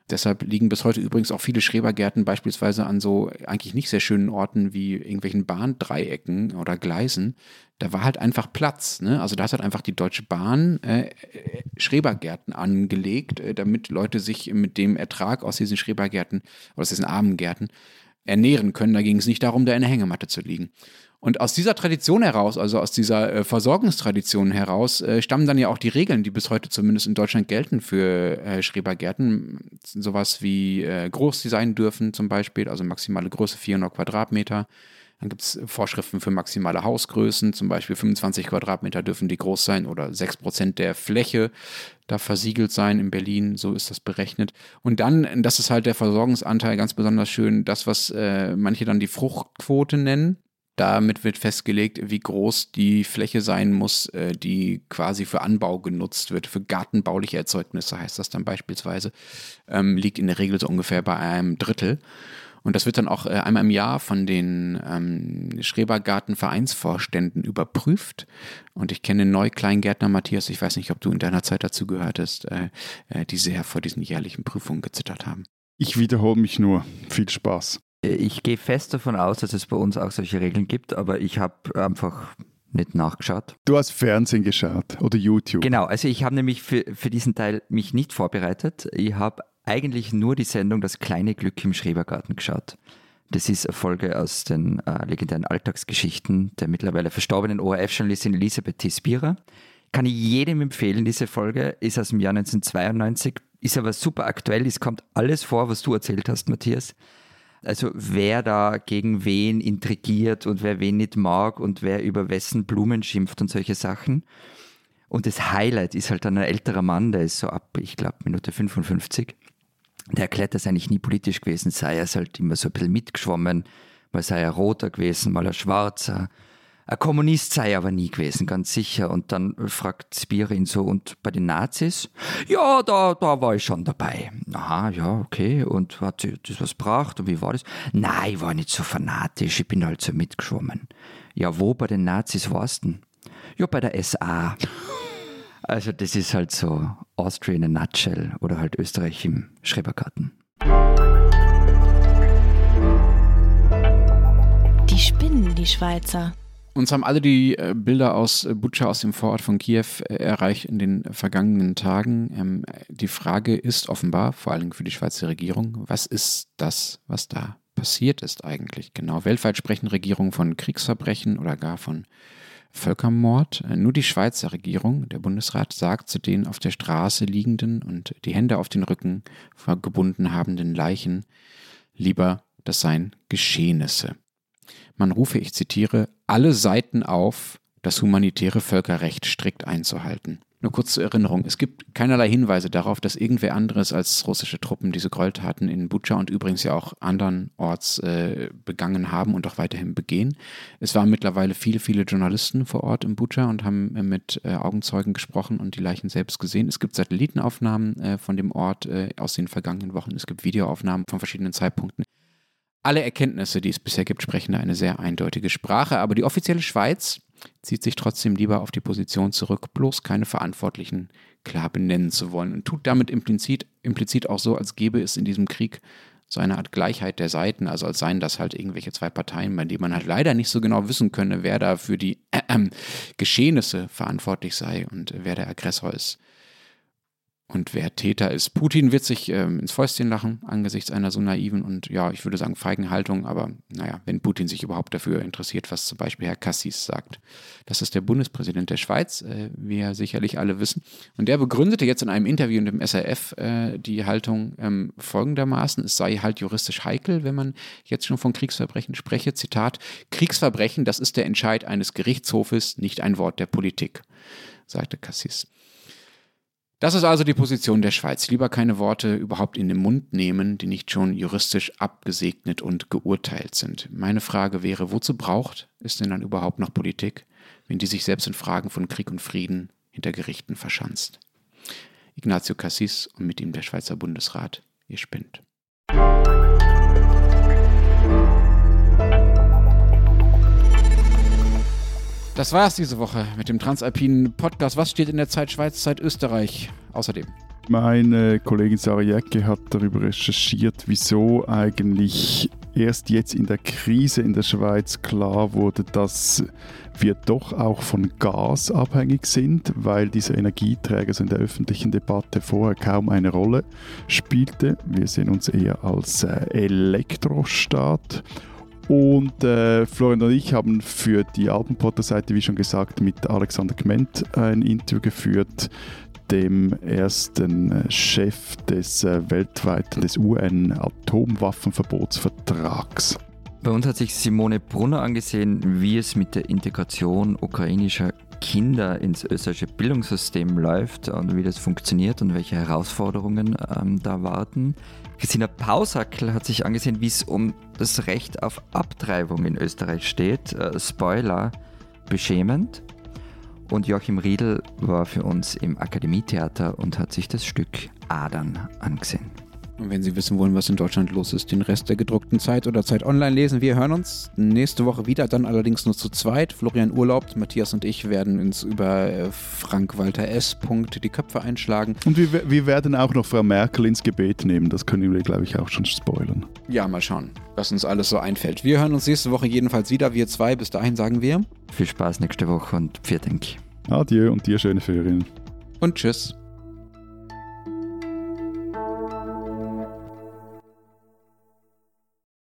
Deshalb liegen bis heute übrigens auch viele Schrebergärten beispielsweise an so eigentlich nicht sehr schönen Orten wie irgendwelchen Bahndreiecken oder Gleisen. Da war halt einfach Platz. Ne? Also da hat halt einfach die Deutsche Bahn äh, Schrebergärten angelegt, äh, damit Leute sich mit dem Ertrag aus diesen Schrebergärten, aus diesen armen Gärten ernähren können. Da ging es nicht darum, da in der Hängematte zu liegen. Und aus dieser Tradition heraus, also aus dieser äh, Versorgungstradition heraus, äh, stammen dann ja auch die Regeln, die bis heute zumindest in Deutschland gelten für äh, Schrebergärten. Sowas wie äh, groß sie sein dürfen zum Beispiel, also maximale Größe 400 Quadratmeter. Dann gibt es Vorschriften für maximale Hausgrößen, zum Beispiel 25 Quadratmeter dürfen die groß sein oder 6 Prozent der Fläche darf versiegelt sein in Berlin, so ist das berechnet. Und dann, das ist halt der Versorgungsanteil ganz besonders schön, das, was äh, manche dann die Fruchtquote nennen. Damit wird festgelegt, wie groß die Fläche sein muss, äh, die quasi für Anbau genutzt wird. Für gartenbauliche Erzeugnisse heißt das dann beispielsweise. Ähm, liegt in der Regel so ungefähr bei einem Drittel. Und das wird dann auch äh, einmal im Jahr von den ähm, Schrebergartenvereinsvorständen überprüft. Und ich kenne Neukleingärtner Matthias, ich weiß nicht, ob du in deiner Zeit dazu gehört hast, äh, äh, die sehr vor diesen jährlichen Prüfungen gezittert haben. Ich wiederhole mich nur. Viel Spaß. Ich gehe fest davon aus, dass es bei uns auch solche Regeln gibt, aber ich habe einfach nicht nachgeschaut. Du hast Fernsehen geschaut oder YouTube. Genau, also ich habe nämlich für, für diesen Teil mich nicht vorbereitet. Ich habe eigentlich nur die Sendung Das kleine Glück im Schrebergarten geschaut. Das ist eine Folge aus den äh, legendären Alltagsgeschichten der mittlerweile verstorbenen ORF-Journalistin Elisabeth T. Spierer. Kann ich jedem empfehlen, diese Folge ist aus dem Jahr 1992, ist aber super aktuell, es kommt alles vor, was du erzählt hast, Matthias. Also wer da gegen wen intrigiert und wer wen nicht mag und wer über wessen Blumen schimpft und solche Sachen. Und das Highlight ist halt dann ein älterer Mann, der ist so ab, ich glaube, Minute 55. Der erklärt, dass er eigentlich nie politisch gewesen sei. Er ist halt immer so ein bisschen mitgeschwommen, mal sei er roter gewesen, mal er schwarzer. Ein Kommunist sei er aber nie gewesen, ganz sicher. Und dann fragt Spira ihn so, und bei den Nazis? Ja, da, da war ich schon dabei. Aha, ja, okay. Und hat das was gebracht? Und wie war das? Nein, ich war nicht so fanatisch, ich bin halt so mitgeschwommen. Ja, wo bei den Nazis warst du denn? Ja, bei der SA. [laughs] Also das ist halt so Austria in a nutshell oder halt Österreich im Schrebergarten. Die spinnen, die Schweizer. Uns haben alle die äh, Bilder aus äh, Butscha aus dem Vorort von Kiew äh, erreicht in den vergangenen Tagen. Ähm, die Frage ist offenbar, vor allem für die Schweizer Regierung, was ist das, was da passiert ist eigentlich genau? Weltweit sprechen Regierungen von Kriegsverbrechen oder gar von Völkermord. Nur die Schweizer Regierung, der Bundesrat, sagt zu den auf der Straße liegenden und die Hände auf den Rücken gebunden habenden Leichen lieber, das seien Geschehnisse. Man rufe, ich zitiere, alle Seiten auf, das humanitäre Völkerrecht strikt einzuhalten. Nur kurz zur Erinnerung, es gibt keinerlei Hinweise darauf, dass irgendwer anderes als russische Truppen diese Gräueltaten in Butscha und übrigens ja auch andernorts äh, begangen haben und auch weiterhin begehen. Es waren mittlerweile viele, viele Journalisten vor Ort in Butscha und haben äh, mit äh, Augenzeugen gesprochen und die Leichen selbst gesehen. Es gibt Satellitenaufnahmen äh, von dem Ort äh, aus den vergangenen Wochen. Es gibt Videoaufnahmen von verschiedenen Zeitpunkten. Alle Erkenntnisse, die es bisher gibt, sprechen eine sehr eindeutige Sprache, aber die offizielle Schweiz zieht sich trotzdem lieber auf die Position zurück, bloß keine Verantwortlichen klar benennen zu wollen und tut damit implizit, implizit auch so, als gäbe es in diesem Krieg so eine Art Gleichheit der Seiten, also als seien das halt irgendwelche zwei Parteien, bei denen man halt leider nicht so genau wissen könne, wer da für die äh, [clears throat] äh, Geschehnisse verantwortlich sei und wer der Aggressor ist und wer Täter ist. Putin wird sich ähm, ins Fäustchen lachen angesichts einer so naiven und ja, ich würde sagen feigen Haltung, aber naja, wenn Putin sich überhaupt dafür interessiert, was zum Beispiel Herr Cassis sagt. Das ist der Bundespräsident der Schweiz, äh, wie ja sicherlich alle wissen. Und der begründete jetzt in einem Interview in dem SRF äh, die Haltung ähm, folgendermaßen, es sei halt juristisch heikel, wenn man jetzt schon von Kriegsverbrechen spreche. Zitat, Kriegsverbrechen, das ist der Entscheid eines Gerichtshofes, nicht ein Wort der Politik, sagte Cassis. Das ist also die Position der Schweiz. Lieber keine Worte überhaupt in den Mund nehmen, die nicht schon juristisch abgesegnet und geurteilt sind. Meine Frage wäre, wozu braucht es denn dann überhaupt noch Politik, wenn die sich selbst in Fragen von Krieg und Frieden hinter Gerichten verschanzt? Ignacio Cassis und mit ihm der Schweizer Bundesrat, ihr spinnt. Das war es diese Woche mit dem Transalpinen Podcast. Was steht in der Zeit Schweiz, Zeit Österreich außerdem? Meine Kollegin Sarah Jäcke hat darüber recherchiert, wieso eigentlich erst jetzt in der Krise in der Schweiz klar wurde, dass wir doch auch von Gas abhängig sind, weil dieser Energieträger so in der öffentlichen Debatte vorher kaum eine Rolle spielte. Wir sehen uns eher als äh, Elektrostaat. Und äh, Florian und ich haben für die Alpenpotter-Seite, wie schon gesagt, mit Alexander Kment ein Interview geführt, dem ersten äh, Chef des äh, weltweiten, des UN-Atomwaffenverbotsvertrags. Bei uns hat sich Simone Brunner angesehen, wie es mit der Integration ukrainischer Kinder ins österreichische Bildungssystem läuft und wie das funktioniert und welche Herausforderungen ähm, da warten. Christina Pausackel hat sich angesehen, wie es um das Recht auf Abtreibung in Österreich steht. Äh, Spoiler, beschämend. Und Joachim Riedel war für uns im Akademietheater und hat sich das Stück Adern angesehen. Und wenn Sie wissen wollen, was in Deutschland los ist, den Rest der gedruckten Zeit oder Zeit online lesen. Wir hören uns nächste Woche wieder, dann allerdings nur zu zweit. Florian urlaubt, Matthias und ich werden uns über äh, Frank-Walter S. die Köpfe einschlagen. Und wir, wir werden auch noch Frau Merkel ins Gebet nehmen. Das können wir, glaube ich, auch schon spoilern. Ja, mal schauen, was uns alles so einfällt. Wir hören uns nächste Woche jedenfalls wieder, wir zwei. Bis dahin sagen wir. Viel Spaß nächste Woche und vielen Dank. Adieu und dir schöne Ferien. Und tschüss.